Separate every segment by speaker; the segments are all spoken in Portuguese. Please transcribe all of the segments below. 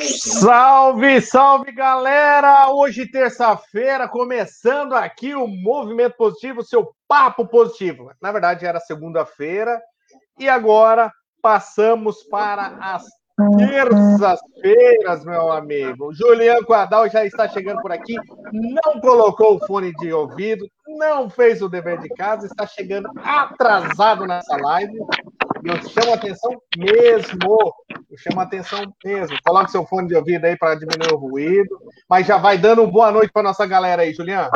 Speaker 1: Salve, salve galera! Hoje, terça-feira, começando aqui o Movimento Positivo, seu papo positivo. Na verdade, era segunda-feira e agora passamos para as terças-feiras, meu amigo. Juliano Quadal já está chegando por aqui, não colocou o fone de ouvido, não fez o dever de casa, está chegando atrasado nessa live. E eu chamo a atenção mesmo. Eu chamo a atenção mesmo. Coloque seu fone de ouvido aí para diminuir o ruído. Mas já vai dando uma boa noite para nossa galera aí, Juliano.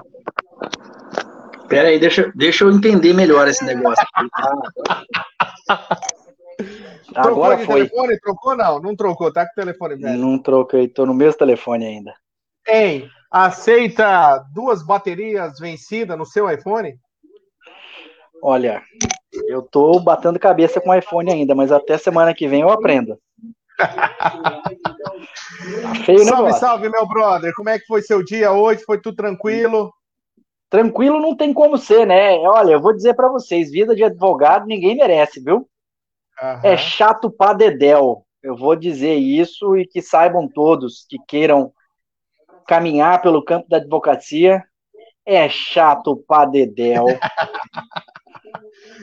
Speaker 2: Pera aí, deixa, deixa eu entender melhor esse negócio.
Speaker 1: Agora trocou foi. telefone? Trocou não? Não trocou, tá com o telefone
Speaker 2: velho. Não troquei, tô no mesmo telefone ainda.
Speaker 1: Tem. Aceita duas baterias vencidas no seu iPhone?
Speaker 2: Olha, eu tô batendo cabeça com o iPhone ainda, mas até semana que vem eu aprendo.
Speaker 1: Feio salve, negócio. salve, meu brother. Como é que foi seu dia hoje? Foi tudo tranquilo?
Speaker 2: Tranquilo não tem como ser, né? Olha, eu vou dizer para vocês, vida de advogado ninguém merece, viu? Uhum. É chato pra dedéu. Eu vou dizer isso e que saibam todos que queiram caminhar pelo campo da advocacia. É chato pra dedéu.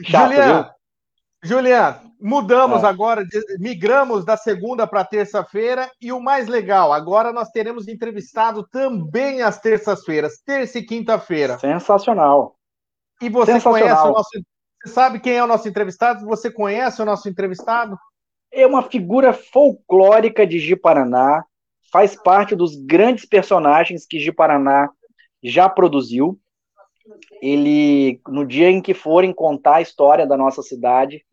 Speaker 1: Chato, Julian, mudamos ah. agora, migramos da segunda para terça-feira e o mais legal, agora nós teremos entrevistado também às terças-feiras, terça e quinta-feira.
Speaker 2: Sensacional.
Speaker 1: E você Sensacional. conhece o nosso você sabe quem é o nosso entrevistado? Você conhece o nosso entrevistado?
Speaker 2: É uma figura folclórica de Ji-Paraná, faz parte dos grandes personagens que Ji-Paraná já produziu. Ele, no dia em que forem contar a história da nossa cidade,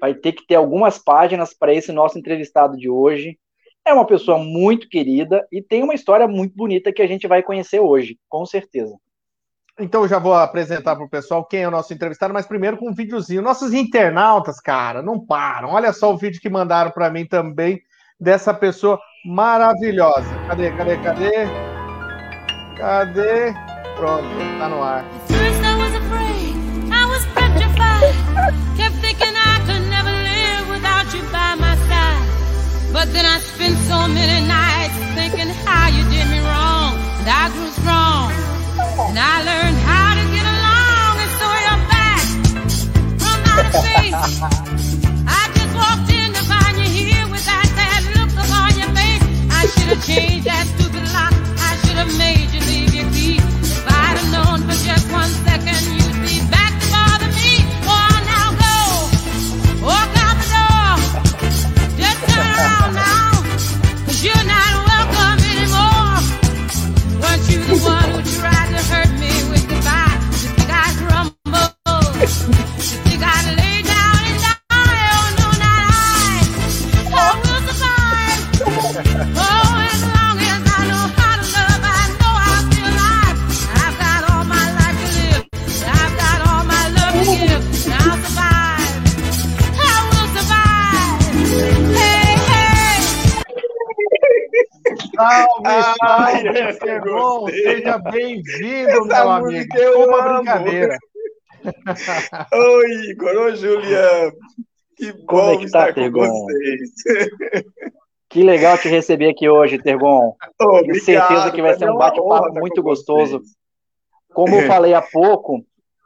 Speaker 2: vai ter que ter algumas páginas para esse nosso entrevistado de hoje. É uma pessoa muito querida e tem uma história muito bonita que a gente vai conhecer hoje, com certeza.
Speaker 1: Então já vou apresentar para o pessoal quem é o nosso entrevistado, mas primeiro com um videozinho. Nossos internautas, cara, não param. Olha só o vídeo que mandaram para mim também dessa pessoa maravilhosa. Cadê, cadê, cadê? Cadê? Pronto, tá no ar. But then I spent so many nights thinking how you did me wrong. And I grew strong. And I learned how to get along. And so you're back from outer space. I just walked in to find you here with that look upon your face. I should have changed that Seja bem-vindo, meu amigo. É uma brincadeira.
Speaker 3: Oi, Igor. Oi, Juliano. Que bom Como é que tá, estar Tergon? com vocês.
Speaker 2: Que legal te receber aqui hoje, Tergon. Oh, Tenho certeza que vai ser um bate-papo muito gostoso. Como eu falei há pouco,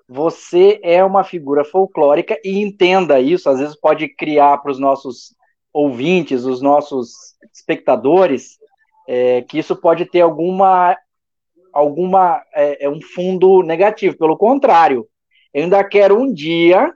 Speaker 2: você é uma figura folclórica e entenda isso, às vezes pode criar para os nossos ouvintes, os nossos espectadores, é, que isso pode ter alguma alguma é, é, um fundo negativo. Pelo contrário, eu ainda quero um dia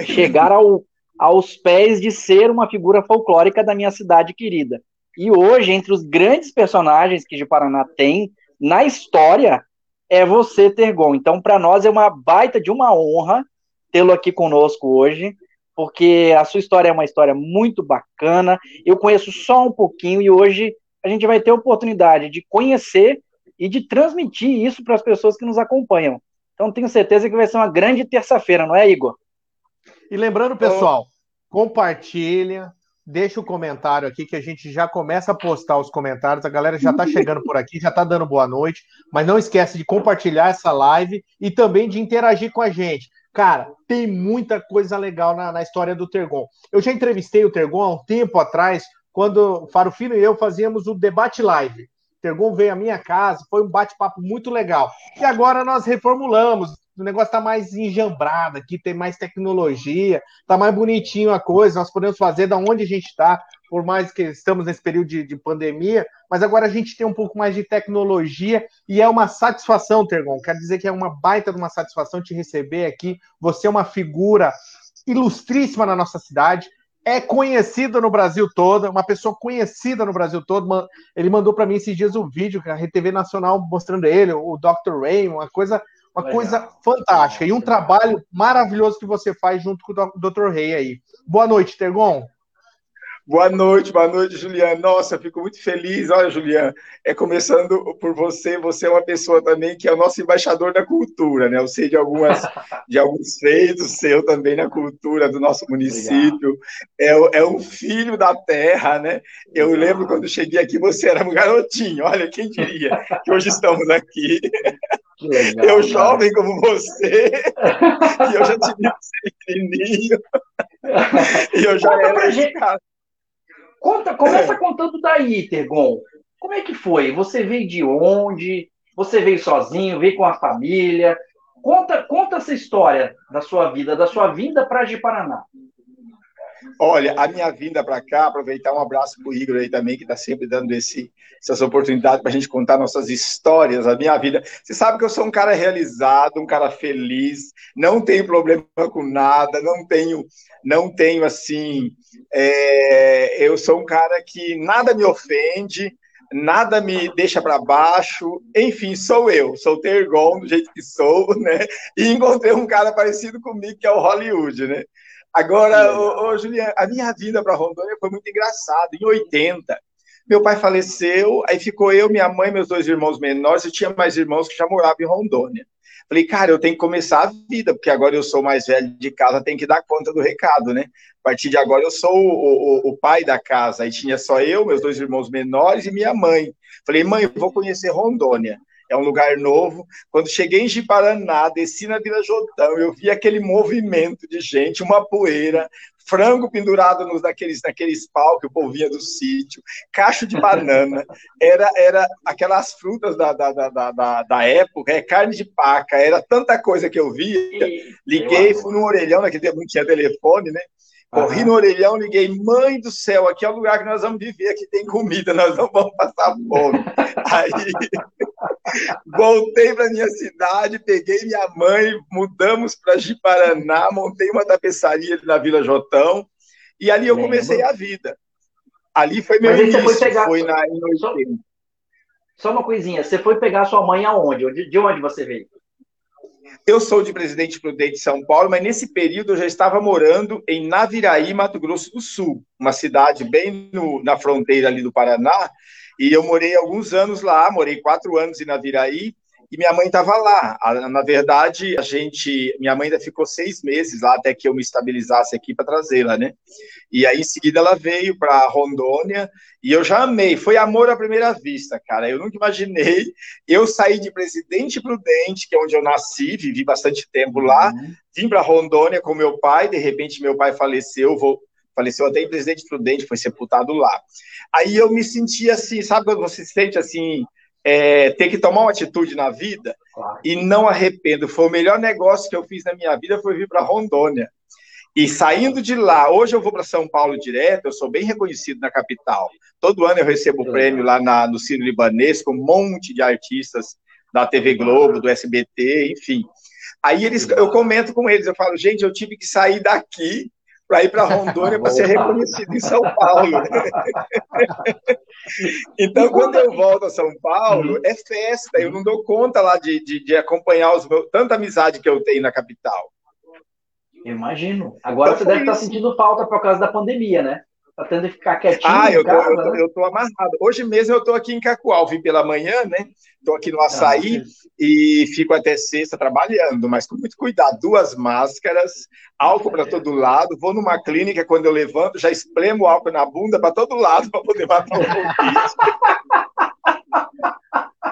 Speaker 2: chegar ao, aos pés de ser uma figura folclórica da minha cidade querida. E hoje, entre os grandes personagens que de Paraná tem na história, é você, Tergon. Então, para nós é uma baita de uma honra tê-lo aqui conosco hoje, porque a sua história é uma história muito bacana. Eu conheço só um pouquinho e hoje a gente vai ter a oportunidade de conhecer e de transmitir isso para as pessoas que nos acompanham. Então, tenho certeza que vai ser uma grande terça-feira, não é, Igor?
Speaker 1: E lembrando, pessoal, compartilha, deixa o comentário aqui que a gente já começa a postar os comentários. A galera já está chegando por aqui, já está dando boa noite. Mas não esquece de compartilhar essa live e também de interagir com a gente.
Speaker 4: Cara, tem muita coisa legal na, na história do Tergon. Eu já entrevistei o Tergon há um tempo atrás, quando o Faro Filho e eu fazíamos o debate live. Tergon veio à minha casa, foi um bate-papo muito legal. E agora nós reformulamos, o negócio está mais enjambrado aqui, tem mais tecnologia, está mais bonitinho a coisa, nós podemos fazer da onde a gente está, por mais que estamos nesse período de, de, pandemia, mas agora a gente tem um pouco mais de tecnologia e é uma satisfação, Tergon. Quero dizer que é uma baita de uma satisfação te receber aqui. Você é uma figura ilustríssima na nossa cidade é conhecido no Brasil todo, uma pessoa conhecida no Brasil todo. Ele mandou para mim esses dias um vídeo que a RTV Nacional mostrando ele, o Dr. Ray, uma coisa, uma Legal. coisa fantástica e um trabalho maravilhoso que você faz junto com o Dr. Ray aí. Boa noite, Tergon.
Speaker 3: Boa noite, boa noite, Juliana. Nossa, fico muito feliz. Olha, Juliana, é começando por você. Você é uma pessoa também que é o nosso embaixador da cultura, né? Eu sei de algumas, de alguns feitos seu também na cultura do nosso município. É, é, um filho da terra, né? Eu lembro quando cheguei aqui, você era um garotinho. Olha, quem diria que hoje estamos aqui. Legal, eu jovem cara. como você, e eu já tive você pequenininho,
Speaker 2: e eu já Conta era gente, Conta, começa é. contando daí, Tergon. Como é que foi? Você veio de onde? Você veio sozinho? Veio com a família? Conta, conta essa história da sua vida, da sua vinda para Ji-Paraná.
Speaker 3: Olha, a minha vinda para cá, aproveitar um abraço para o Igor aí também, que está sempre dando esse, essas oportunidades para a gente contar nossas histórias, a minha vida. Você sabe que eu sou um cara realizado, um cara feliz, não tenho problema com nada, não tenho, não tenho assim, é, eu sou um cara que nada me ofende, nada me deixa para baixo, enfim, sou eu, sou Tergon do jeito que sou, né? E encontrei um cara parecido comigo que é o Hollywood, né? Agora, ô, ô, Juliana, a minha vida para Rondônia foi muito engraçada. Em 80, meu pai faleceu, aí ficou eu, minha mãe, meus dois irmãos menores, e tinha mais irmãos que já moravam em Rondônia. Falei, cara, eu tenho que começar a vida, porque agora eu sou mais velho de casa, tenho que dar conta do recado, né? A partir de agora eu sou o, o, o pai da casa. Aí tinha só eu, meus dois irmãos menores e minha mãe. Falei, mãe, vou conhecer Rondônia é um lugar novo. Quando cheguei em Jiparaná, desci na Vila Jotão, eu vi aquele movimento de gente, uma poeira, frango pendurado nos, naqueles, naqueles pau que o povo vinha do sítio, cacho de banana, era, era aquelas frutas da, da, da, da, da época, é carne de paca, era tanta coisa que eu via. Liguei, fui no orelhão, naquele tempo não tinha telefone, né? Corri no orelhão, liguei, mãe do céu, aqui é o lugar que nós vamos viver, aqui tem comida, nós não vamos passar fome. Aí voltei para minha cidade, peguei minha mãe, mudamos para Jiparaná, montei uma tapeçaria na Vila Jotão, e ali eu comecei a vida. Ali foi meu início, foi, pegar... foi na, em
Speaker 2: só uma coisinha, você foi pegar sua mãe aonde? De onde você veio?
Speaker 3: Eu sou de Presidente Prudente, São Paulo, mas nesse período eu já estava morando em Naviraí, Mato Grosso do Sul, uma cidade bem no, na fronteira ali do Paraná, e eu morei alguns anos lá, morei quatro anos em Naviraí, e minha mãe estava lá. Na verdade, a gente, minha mãe ainda ficou seis meses lá até que eu me estabilizasse aqui para trazê-la, né? E aí, em seguida, ela veio para Rondônia e eu já amei. Foi amor à primeira vista, cara. Eu nunca imaginei. Eu saí de Presidente Prudente, que é onde eu nasci, vivi bastante tempo lá, uhum. vim para Rondônia com meu pai. De repente, meu pai faleceu, vou, faleceu até em Presidente Prudente, foi sepultado lá. Aí eu me senti assim, sabe quando você se sente assim, é, ter que tomar uma atitude na vida claro. e não arrependo. Foi o melhor negócio que eu fiz na minha vida, foi vir para Rondônia. E saindo de lá, hoje eu vou para São Paulo direto, eu sou bem reconhecido na capital. Todo ano eu recebo o prêmio lá na, no Ciro Libanês, com um monte de artistas da TV Globo, do SBT, enfim. Aí eles, eu comento com eles, eu falo, gente, eu tive que sair daqui para ir para Rondônia para ser reconhecido em São Paulo. então, quando eu volto a São Paulo, uhum. é festa. Eu não dou conta lá de, de, de acompanhar os meus, tanta amizade que eu tenho na capital.
Speaker 2: imagino. Agora então, você deve estar sentindo falta por causa da pandemia, né? Tá tendo que ficar quietinho.
Speaker 3: Ah, eu tô, casa, eu, tô, né? eu tô amarrado. Hoje mesmo eu tô aqui em Cacoal, vim pela manhã, né? Tô aqui no açaí ah, e fico até sexta trabalhando, mas com muito cuidado. Duas máscaras, álcool para todo lado. Vou numa clínica, quando eu levanto, já espremo álcool na bunda para todo lado para poder matar o Covid.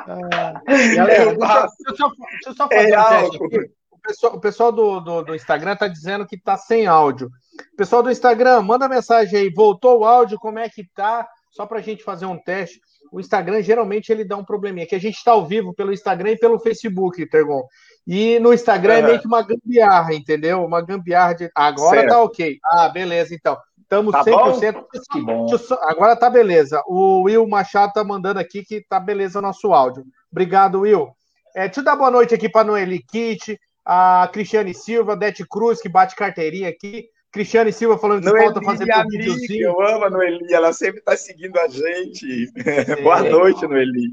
Speaker 4: Ah, galera, deixa, deixa, eu só, deixa eu só fazer é um teste aqui. Pessoal, o pessoal do, do, do Instagram tá dizendo que tá sem áudio. Pessoal do Instagram, manda mensagem aí. Voltou o áudio? Como é que tá? Só para a gente fazer um teste. O Instagram geralmente ele dá um probleminha, que a gente está ao vivo pelo Instagram e pelo Facebook, Tergon. E no Instagram é, é meio que uma gambiarra, entendeu? Uma gambiarra de. Agora certo. tá ok. Ah, beleza, então. Estamos tá 100%. Bom? Só... Agora tá beleza. O Will Machado tá mandando aqui que tá beleza o nosso áudio. Obrigado, Will. É, deixa eu dar boa noite aqui para Noeli Kit, a Cristiane Silva, Dete Cruz, que bate carteirinha aqui. Cristiane Silva falando que
Speaker 3: Noeli, falta fazer videozinho. Eu amo a Noeli, ela sempre está seguindo a gente. Boa noite, Noeli.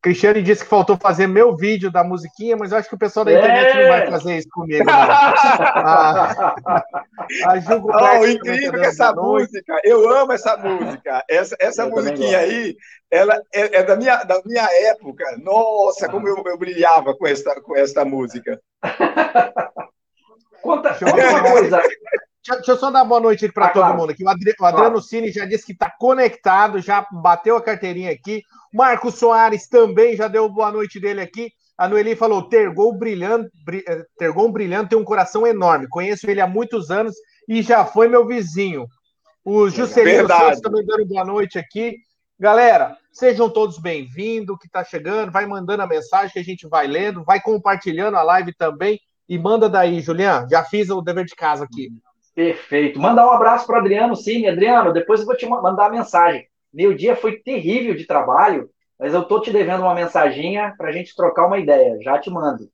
Speaker 4: Cristiane disse que faltou fazer meu vídeo da musiquinha, mas eu acho que o pessoal da internet é. não vai fazer isso comigo. a,
Speaker 3: a Jugo oh, o incrível tá que essa música, eu amo essa música. Essa, essa musiquinha aí, ela é, é, da, minha, da minha época. Nossa, como eu, eu brilhava com esta, com esta música.
Speaker 4: Conta, conta uma coisa. Deixa eu só dar boa noite para ah, todo claro. mundo aqui. O, Adri, o Adriano claro. Cine já disse que está conectado, já bateu a carteirinha aqui. Marcos Soares também já deu boa noite dele aqui. A Noeli falou: Tergol brilhando, eh, Tergol brilhando tem um coração enorme. Conheço ele há muitos anos e já foi meu vizinho. O Juscelino Santos também dando boa noite aqui. Galera, sejam todos bem-vindos. Que está chegando, vai mandando a mensagem que a gente vai lendo, vai compartilhando a live também. E manda daí, Julian. Já fiz o dever de casa aqui.
Speaker 2: Perfeito. Mandar um abraço para Adriano, sim. Adriano, depois eu vou te mandar a mensagem. Meu dia foi terrível de trabalho, mas eu tô te devendo uma mensaginha para a gente trocar uma ideia. Já te mando.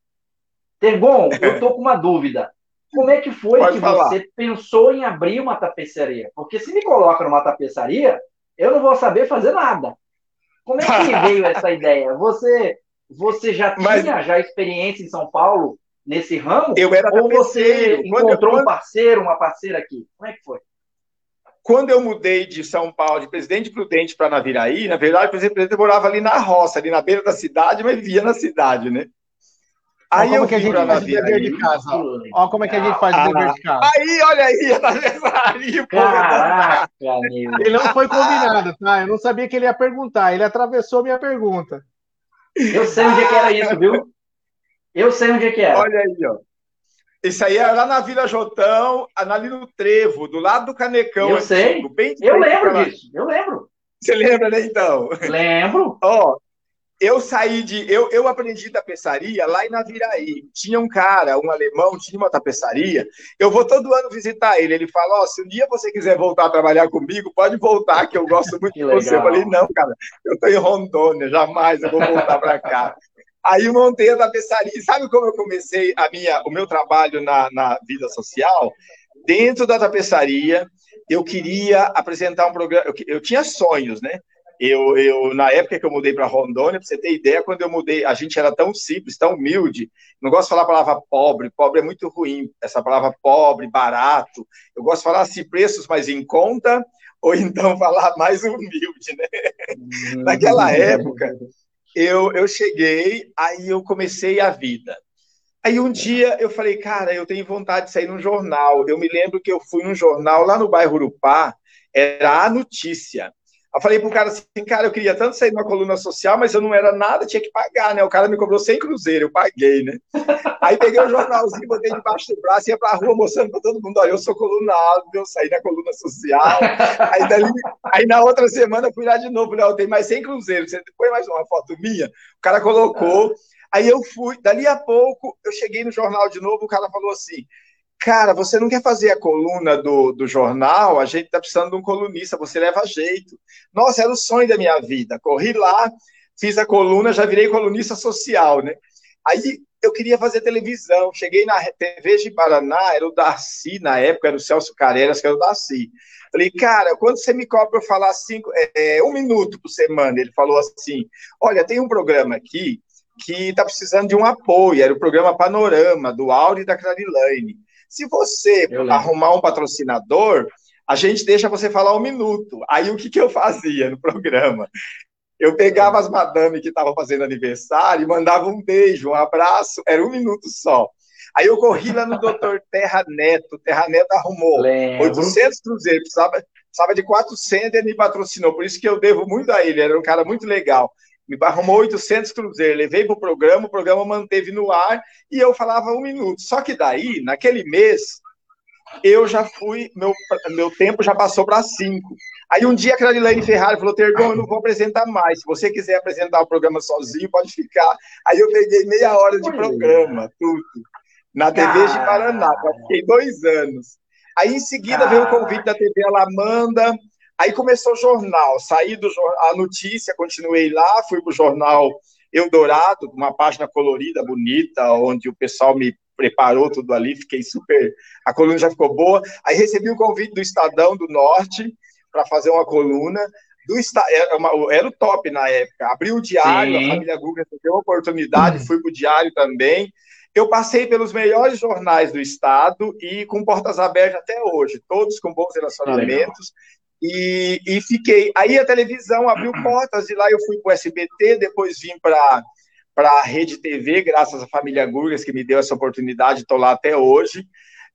Speaker 2: Tergon, eu tô com uma dúvida. Como é que foi Pode que falar. você pensou em abrir uma tapeçaria? Porque se me coloca numa tapeçaria, eu não vou saber fazer nada. Como é que veio essa ideia? Você, você já tinha Mas... já experiência em São Paulo nesse ramo?
Speaker 3: Eu era
Speaker 2: Ou você encontrou quando... um parceiro, uma parceira aqui? Como é que foi?
Speaker 3: Quando eu mudei de São Paulo, de Presidente Prudente para Naviraí, na verdade, o Presidente Prudente morava ali na roça, ali na beira da cidade, mas vivia na cidade, né?
Speaker 4: Aí olha como eu que a gente faz o dever de casa. Olha como é que a gente faz o dever de casa.
Speaker 3: Aí, olha aí, aniversário.
Speaker 4: Caraca, Ele não foi combinado, tá? Eu não sabia que ele ia perguntar. Ele atravessou minha pergunta.
Speaker 2: Eu sei onde é que era isso, viu? Eu sei onde é que era.
Speaker 3: Olha aí, ó. Isso aí era lá na Vila Jotão, ali no Trevo, do lado do Canecão.
Speaker 2: Eu sei. Bem eu lembro disso. Eu lembro.
Speaker 3: Você lembra, né, então?
Speaker 2: Lembro.
Speaker 3: Ó, eu saí de. Eu, eu aprendi tapeçaria lá em Naviraí. Tinha um cara, um alemão, tinha uma tapeçaria. Eu vou todo ano visitar ele. Ele fala: Ó, oh, se um dia você quiser voltar a trabalhar comigo, pode voltar, que eu gosto muito de você. Eu falei: Não, cara, eu estou em Rondônia, jamais eu vou voltar para cá. Aí montei a tapeçaria. Sabe como eu comecei a minha, o meu trabalho na, na vida social? Dentro da tapeçaria, eu queria apresentar um programa. Eu, eu tinha sonhos, né? Eu, eu, na época que eu mudei para Rondônia, para você ter ideia, quando eu mudei, a gente era tão simples, tão humilde. Não gosto de falar a palavra pobre, pobre é muito ruim. Essa palavra pobre, barato. Eu gosto de falar assim, preços mais em conta, ou então falar mais humilde, né? Uhum. Naquela época, eu, eu cheguei, aí eu comecei a vida. Aí um dia eu falei, cara, eu tenho vontade de sair num jornal. Eu me lembro que eu fui num jornal lá no bairro Urupá, era a notícia. Eu falei pro cara assim, cara, eu queria tanto sair numa coluna social, mas eu não era nada, tinha que pagar, né? O cara me cobrou 100 cruzeiro, eu paguei, né? Aí peguei o um jornalzinho, botei debaixo do braço, ia pra rua mostrando pra todo mundo, olha, eu sou coluna eu saí na coluna social. Aí, dali, aí na outra semana eu fui lá de novo? Eu tenho mais 100 cruzeiros, você põe mais uma foto minha? O cara colocou. Aí eu fui, dali a pouco, eu cheguei no jornal de novo, o cara falou assim, cara, você não quer fazer a coluna do, do jornal? A gente tá precisando de um colunista, você leva jeito. Nossa, era o sonho da minha vida. Corri lá, fiz a coluna, já virei colunista social, né? Aí eu queria fazer televisão. Cheguei na TV de Paraná, era o Darcy, na época, era o Celso Careras, que era o Darcy. Falei, cara, quando você me cobra eu falar cinco, é, um minuto por semana? Ele falou assim: olha, tem um programa aqui que está precisando de um apoio, era o programa Panorama, do Auri e da Clarilane. Se você arrumar um patrocinador, a gente deixa você falar um minuto. Aí o que, que eu fazia no programa? Eu pegava as madame que estavam fazendo aniversário e mandava um beijo, um abraço, era um minuto só. Aí eu corri lá no doutor Terra Neto, Terra Neto arrumou Lembro. 800 cruzeiros, precisava, precisava de 400 e ele me patrocinou, por isso que eu devo muito a ele, era um cara muito legal. Me arrumou 800 cruzeiros, levei para o programa, o programa manteve no ar e eu falava um minuto. Só que daí, naquele mês, eu já fui, meu, meu tempo já passou para cinco. Aí um dia a Clarilane Ferrari falou, Tergon, eu não vou apresentar mais. Se você quiser apresentar o programa sozinho, pode ficar. Aí eu peguei meia hora de programa, tudo. Na TV de Paraná, fiquei dois anos. Aí em seguida veio o convite da TV Alamanda, Aí começou o jornal, saí do a notícia, continuei lá, fui para o jornal Eldorado, uma página colorida, bonita, onde o pessoal me preparou tudo ali, fiquei super. A coluna já ficou boa. Aí recebi o convite do Estadão do Norte para fazer uma coluna. Do era, é uma, era o top na época. Abri o diário, Sim. a família Google deu a oportunidade, uhum. fui para o diário também. Eu passei pelos melhores jornais do estado e com portas abertas até hoje, todos com bons relacionamentos. E, e, fiquei. Aí a televisão abriu portas, e lá eu fui para o SBT, depois vim para a Rede TV, graças à família Gurgas, que me deu essa oportunidade, estou lá até hoje.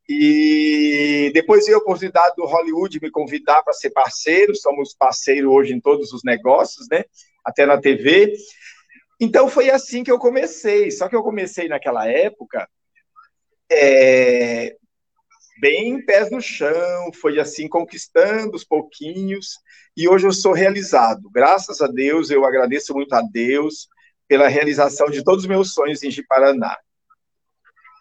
Speaker 3: E depois veio a oportunidade do Hollywood me convidar para ser parceiro, somos parceiro hoje em todos os negócios, né? Até na TV. Então foi assim que eu comecei. Só que eu comecei naquela época é, bem pés no chão, foi assim conquistando os pouquinhos, e hoje eu sou realizado. Graças a Deus, eu agradeço muito a Deus pela realização de todos os meus sonhos em Jiparaná.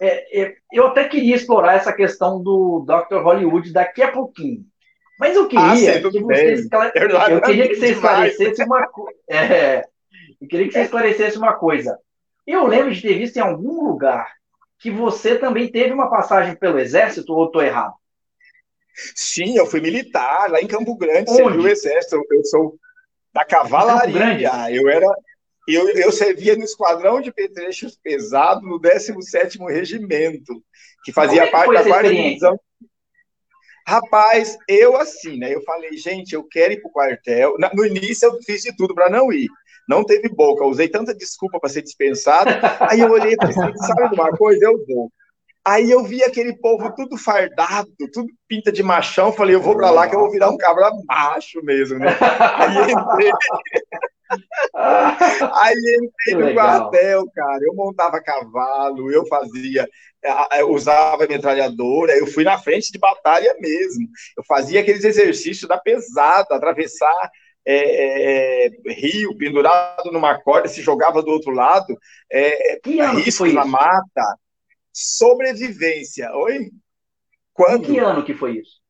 Speaker 2: É, é, eu até queria explorar essa questão do Dr. Hollywood daqui a pouquinho. Mas eu queria ah, que esclare... eu queria que você esclarecesse uma coisa. É, eu queria que você esclarecesse uma coisa. Eu lembro de ter visto em algum lugar que você também teve uma passagem pelo Exército, ou estou errado?
Speaker 3: Sim, eu fui militar lá em Campo Grande, servi o Exército. Eu sou da cavalaria. Eu era. Eu, eu servia no esquadrão de petrechos pesados no 17 Regimento, que fazia é parte da quarta divisão. Rapaz, eu assim, né? Eu falei, gente, eu quero ir para o quartel. No início eu fiz de tudo para não ir não teve boca, eu usei tanta desculpa para ser dispensado. Aí eu olhei e falei, assim, sabe de uma coisa? Eu vou. Aí eu vi aquele povo tudo fardado, tudo pinta de machão. Falei, eu vou para lá que eu vou virar um cabra macho mesmo, né? Aí entrei. Aí entrei no quartel, cara. Eu montava cavalo, eu fazia, eu usava metralhadora, eu fui na frente de batalha mesmo. Eu fazia aqueles exercícios da pesada, atravessar é, é, rio pendurado numa corda, se jogava do outro lado, é, que risco na isso? mata, sobrevivência. Oi?
Speaker 2: Quando? Em que ano que foi isso?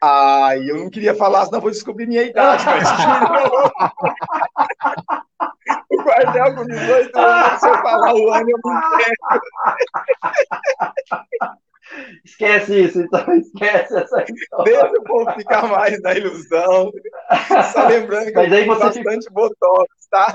Speaker 3: Ah, eu não queria falar, senão vou descobrir minha idade, mas o quartel com 18 anos, se eu falar o ano, eu não quero.
Speaker 2: Esquece isso, então esquece essa história.
Speaker 3: Deixa o povo ficar mais na ilusão. Só lembrando que
Speaker 2: Mas aí você bastante fica... botox, tá?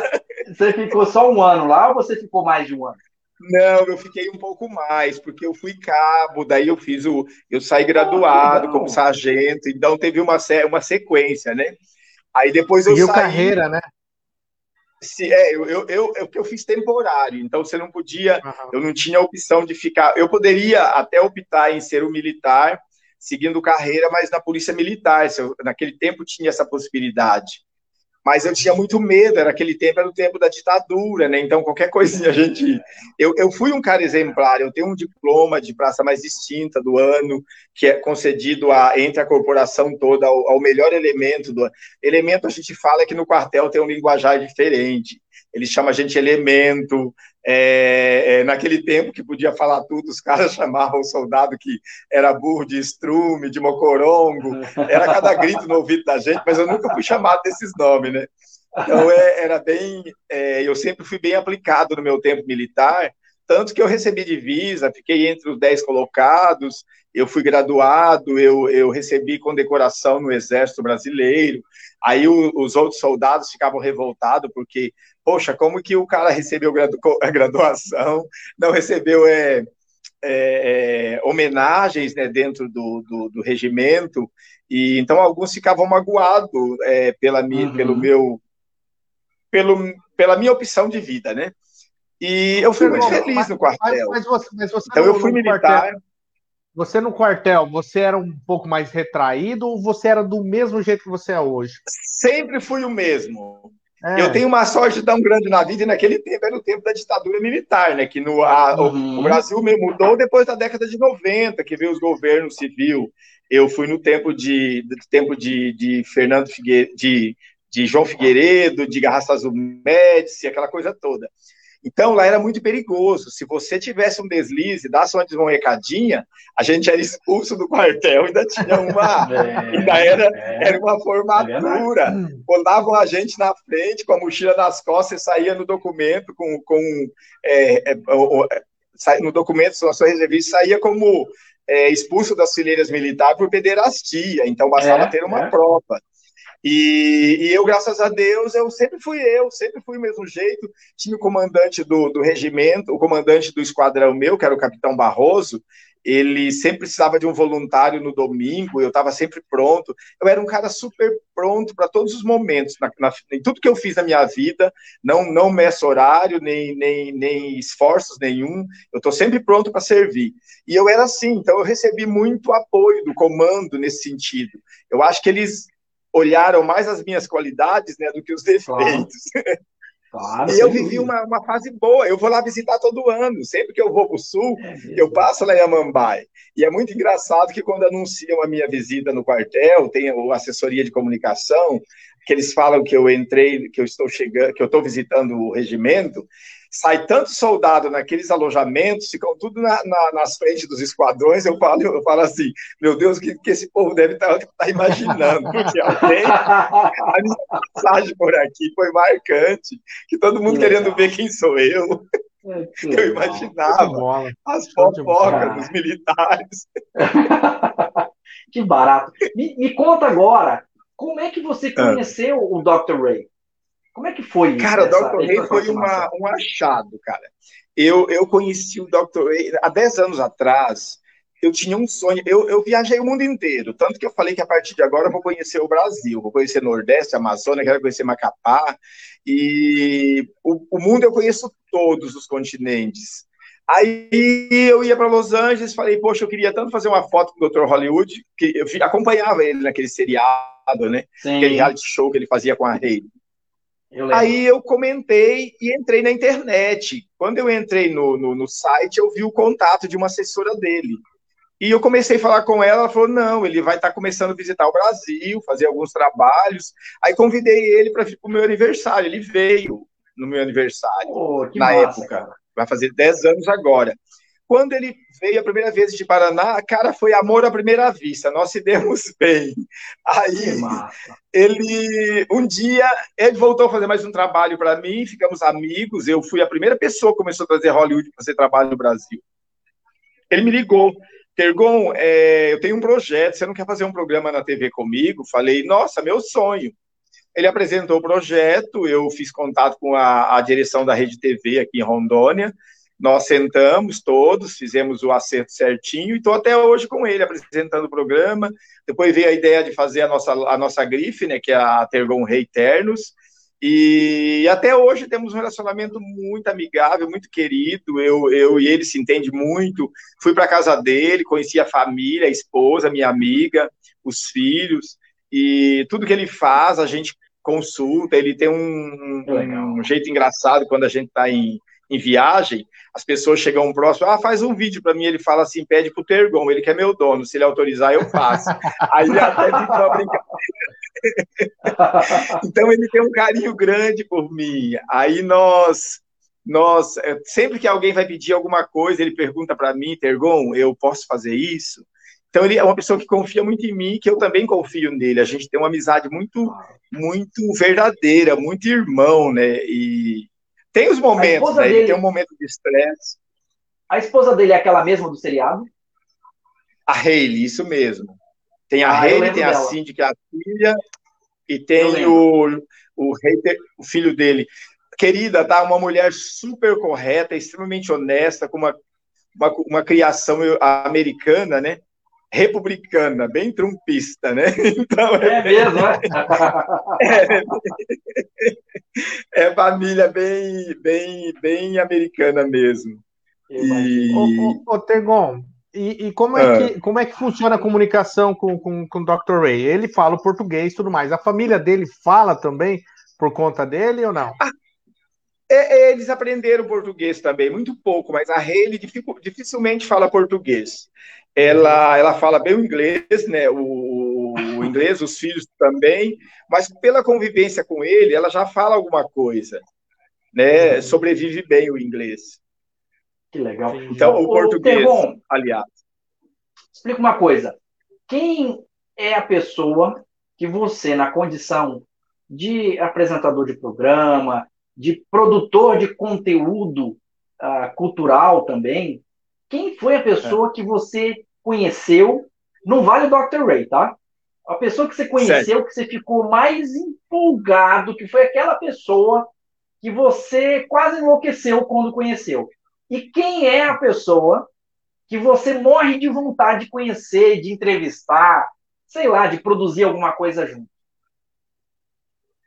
Speaker 2: Você ficou só um ano lá ou você ficou mais de um ano?
Speaker 3: Não, eu fiquei um pouco mais, porque eu fui cabo, daí eu fiz o. Eu saí graduado oh, como sargento, então teve uma, uma sequência, né? Aí depois eu
Speaker 4: Seguiu saí. carreira, né?
Speaker 3: Se, é, eu, eu, eu, eu, eu fiz temporário, então você não podia, uhum. eu não tinha opção de ficar. Eu poderia até optar em ser um militar, seguindo carreira, mas na polícia militar. Eu, naquele tempo tinha essa possibilidade mas eu tinha muito medo, era aquele tempo, era o tempo da ditadura, né? Então, qualquer coisinha a gente. Eu, eu fui um cara exemplar, eu tenho um diploma de praça mais distinta do ano, que é concedido a, entre a corporação toda ao, ao melhor elemento do Elemento, a gente fala que no quartel tem um linguajar diferente. Eles chamam a gente elemento, é, é, naquele tempo que podia falar tudo, os caras chamavam o soldado que era burro de estrume, de mocorongo, era cada grito no ouvido da gente, mas eu nunca fui chamado desses nomes, né? Então é, era bem, é, eu sempre fui bem aplicado no meu tempo militar, tanto que eu recebi divisa, fiquei entre os dez colocados, eu fui graduado, eu, eu recebi condecoração no Exército Brasileiro, aí o, os outros soldados ficavam revoltados, porque poxa, como que o cara recebeu a graduação, não recebeu é, é, é, homenagens né, dentro do, do, do, regimento, e então alguns ficavam magoados é, pela minha, uhum. pelo meu, pelo, pela minha opção de vida, né? E eu fui muito feliz mas, no quartel.
Speaker 4: Mas, mas você, mas você então eu fui militar. Quartel, você no quartel, você era um pouco mais retraído ou você era do mesmo jeito que você é hoje?
Speaker 3: Sempre fui o mesmo É. Eu tenho uma sorte tão grande na vida, e naquele tempo era o tempo da ditadura militar, né? Que no, a, uhum. o, o, Brasil mudou depois da década de 90, que veio os governos civil. Eu fui no tempo de, tempo de, de Fernando Figueiredo, de, de João Figueiredo, de Garrafa Azul Médici, aquela coisa toda. Então, lá era muito perigoso. Se você tivesse um deslize, desse uma recadinha, a gente era expulso do quartel, ainda tinha uma. É, ainda era, é, era uma formatura. É Botavam a gente na frente, com a mochila nas costas, e saía no documento com. com é, é, no documento, na sua reservista, saía como é, expulso das fileiras militares por pederastia. Então, bastava ter uma prova. E, e, eu, graças a Deus, eu sempre fui eu, sempre fui o mesmo jeito. Tinha o comandante do, do regimento, o comandante do esquadrão meu, que era o capitão Barroso, ele sempre precisava de um voluntário no domingo, eu estava sempre pronto. Eu era um cara super pronto para todos os momentos, na, na, em tudo que eu fiz na minha vida, não, não meço horário, nem, nem, nem esforços nenhum, eu estou sempre pronto para servir. E eu era assim, então eu recebi muito apoio do comando nesse sentido. Eu acho que eles olharam mais as minhas qualidades né, do que os defeitos. Claro. Claro, e eu vivi uma, uma, fase boa. Eu vou lá visitar todo ano. Sempre que eu vou para o sul, é eu passo lá em Amambai. E é muito engraçado que quando anunciam a minha visita no quartel, tem a assessoria de comunicação, que eles falam que eu entrei, que eu estou chegando, que eu estou visitando o regimento sai tanto soldado naqueles alojamentos, ficam tudo na, na, nas frentes dos esquadrões, eu falo, eu falo assim, meu Deus, o que, que esse povo deve estar tá, tá imaginando? Porque alguém, a minha passagem por aqui foi marcante, que todo mundo querendo ver quem sou eu. É, eu imaginava as fofocas dos militares.
Speaker 2: que barato. Me, me, conta agora, como é que você ah. conheceu ah. o Dr. Ray? Como é que foi
Speaker 3: isso? Cara, o Dr. Ray foi uma, um achado, cara. Eu, eu conheci o Dr. Ray há 10 anos atrás. Eu tinha um sonho. Eu, eu viajei o mundo inteiro. Tanto que eu falei que a partir de agora eu vou conhecer o Brasil. Vou conhecer Nordeste, Amazônia, quero conhecer Macapá. E o, o mundo eu conheço todos os continentes. Aí eu ia para Los Angeles, falei, poxa, eu queria tanto fazer uma foto com o Dr. Hollywood, que eu acompanhava ele naquele seriado, né? Sim. Aquele reality show que ele fazia com a Rei. Eu Aí eu comentei e entrei na internet. Quando eu entrei no, no, no, site, eu vi o contato de uma assessora dele. E eu comecei a falar com ela, ela falou: não, ele vai estar tá começando a visitar o Brasil, fazer alguns trabalhos. Aí convidei ele para o meu aniversário. Ele veio no meu aniversário, oh, na massa, época. Cara. Vai fazer 10 anos agora. Quando ele veio a primeira vez de Paraná, cara, foi amor à primeira vista. Nós se demos bem. Aí, ele, um dia, ele voltou a fazer mais um trabalho para mim, ficamos amigos. Eu fui a primeira pessoa que começou a trazer Hollywood para fazer trabalho no Brasil. Ele me ligou. Tergon, é, eu tenho um projeto, você não quer fazer um programa na TV comigo? Falei, nossa, meu sonho. Ele apresentou o projeto, eu fiz contato com a, a direção da Rede TV aqui em Rondônia, nós sentamos todos, fizemos o acerto certinho e estou até hoje com ele apresentando o programa. Depois veio a ideia de fazer a nossa, a nossa grife, né, que é a Tergon Rei Ternos. E até hoje temos um relacionamento muito amigável, muito querido. Eu, eu e ele se entende muito. Fui para casa dele, conheci a família, a esposa, minha amiga, os filhos. E tudo que ele faz, a gente consulta. Ele tem um, um jeito engraçado quando a gente está em, em viagem, as pessoas chegam próximo, ah, faz um vídeo para mim, ele fala assim, pede pro Tergon, ele que é meu dono, se ele autorizar, eu faço. Aí até ficou uma brincadeira. então ele tem um carinho grande por mim. Aí nós, nós, é, sempre que alguém vai pedir alguma coisa, ele pergunta para mim, Tergon, eu posso fazer isso? Então ele é uma pessoa que confia muito em mim, que eu também confio nele. A gente tem uma amizade muito, muito verdadeira, muito irmão, né? E tem os momentos, né? Dele... Ele tem um momento de estresse.
Speaker 2: A esposa dele é aquela mesma do seriado?
Speaker 3: A Hayley, isso mesmo. Tem a ah, Hayley, tem dela. a Cindy, que é a filha, e tem o, o, hater, o filho dele. Querida, tá? Uma mulher super correta, extremamente honesta, com uma, uma, uma criação americana, né? Republicana, bem trumpista, né?
Speaker 2: Então, é, é mesmo, é?
Speaker 3: é, é família bem, bem, bem americana mesmo.
Speaker 4: E... Ô, ô, ô Tegon, e, e, como, é que, ah. como é que funciona a comunicação com, com, com o Dr. Ray? Ele fala o português e tudo mais. A família dele fala também por conta dele ou não? Ah,
Speaker 3: é, é, eles aprenderam português também, muito pouco, mas a Hayley dificilmente fala português. Ela, ela fala bem o inglês, né? O, o inglês, os filhos também, mas pela convivência com ele, ela já fala alguma coisa, né? Sobrevive bem o inglês.
Speaker 2: Que legal.
Speaker 3: Então, o, o português, bom, aliás.
Speaker 2: Explica uma coisa. Quem é a pessoa que você, na condição de apresentador de programa, de produtor de conteúdo uh, cultural também, quem foi a pessoa é. que você conheceu? Não vale o Dr. Ray, tá? A pessoa que você conheceu, certo. que você ficou mais empolgado, que foi aquela pessoa que você quase enlouqueceu quando conheceu. E quem é a pessoa que você morre de vontade de conhecer, de entrevistar, sei lá, de produzir alguma coisa junto?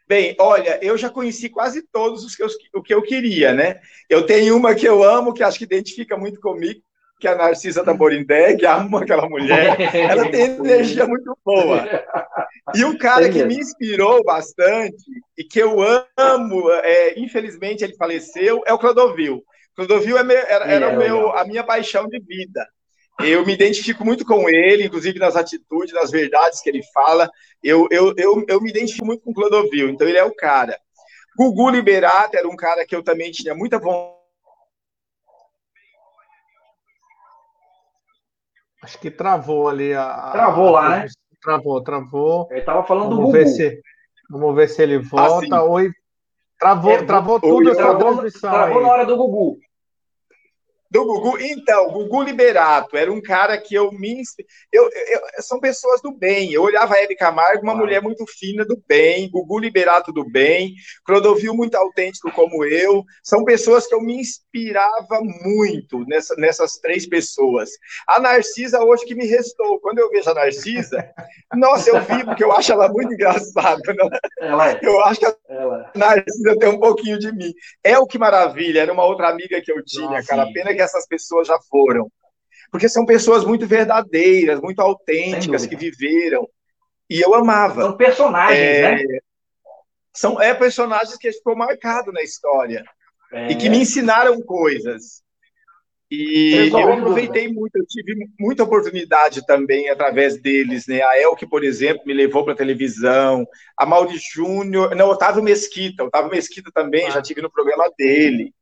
Speaker 3: Bem, olha, eu já conheci quase todos os que eu, o que eu queria, né? Eu tenho uma que eu amo, que acho que identifica muito comigo, que é a Narcisa Tamborindé, que amo aquela mulher. Ela tem energia muito boa. E o cara que me inspirou bastante e que eu amo, é, infelizmente ele faleceu, é o Clodovil. Clodovil é era, era é, meu, a minha paixão de vida. Eu me identifico muito com ele, inclusive nas atitudes, nas verdades que ele fala. Eu, eu, eu, eu me identifico muito com o Clodovil, então ele é o cara. Gugu Liberato era um cara que eu também tinha muita vontade.
Speaker 4: Acho que travou ali a.
Speaker 2: Travou lá, né?
Speaker 4: Travou, travou.
Speaker 2: Ele estava falando
Speaker 4: vamos
Speaker 2: do
Speaker 4: ver Gugu. Se, vamos ver se ele volta. Ah, Oi. Travou, é, travou tudo essa transmissão.
Speaker 2: Travou aí. na hora do Gugu.
Speaker 3: Do Gugu, então, Gugu Liberato era um cara que eu me. Eu, eu, são pessoas do bem. Eu olhava a Hebe Camargo, uma ah. mulher muito fina do bem, Gugu Liberato do bem, Clodovil muito autêntico como eu. São pessoas que eu me inspirava muito nessa, nessas três pessoas. A Narcisa, hoje que me restou. Quando eu vejo a Narcisa, nossa, eu vi, porque eu acho ela muito engraçada. Né? Ela é. Eu acho que a ela. Narcisa tem um pouquinho de mim. É o que maravilha, era uma outra amiga que eu tinha, nossa, cara. Pena que essas pessoas já foram. Porque são pessoas muito verdadeiras, muito autênticas, que viveram. E eu amava.
Speaker 2: São personagens, é, né?
Speaker 3: São é, personagens que ficou marcado na história. É. E que me ensinaram coisas. E eu aproveitei muito, eu tive muita oportunidade também através deles, né? A Elke, por exemplo, me levou para televisão, a Mauri Júnior, não, Otávio Mesquita, Otávio Mesquita também, ah. já tive no programa dele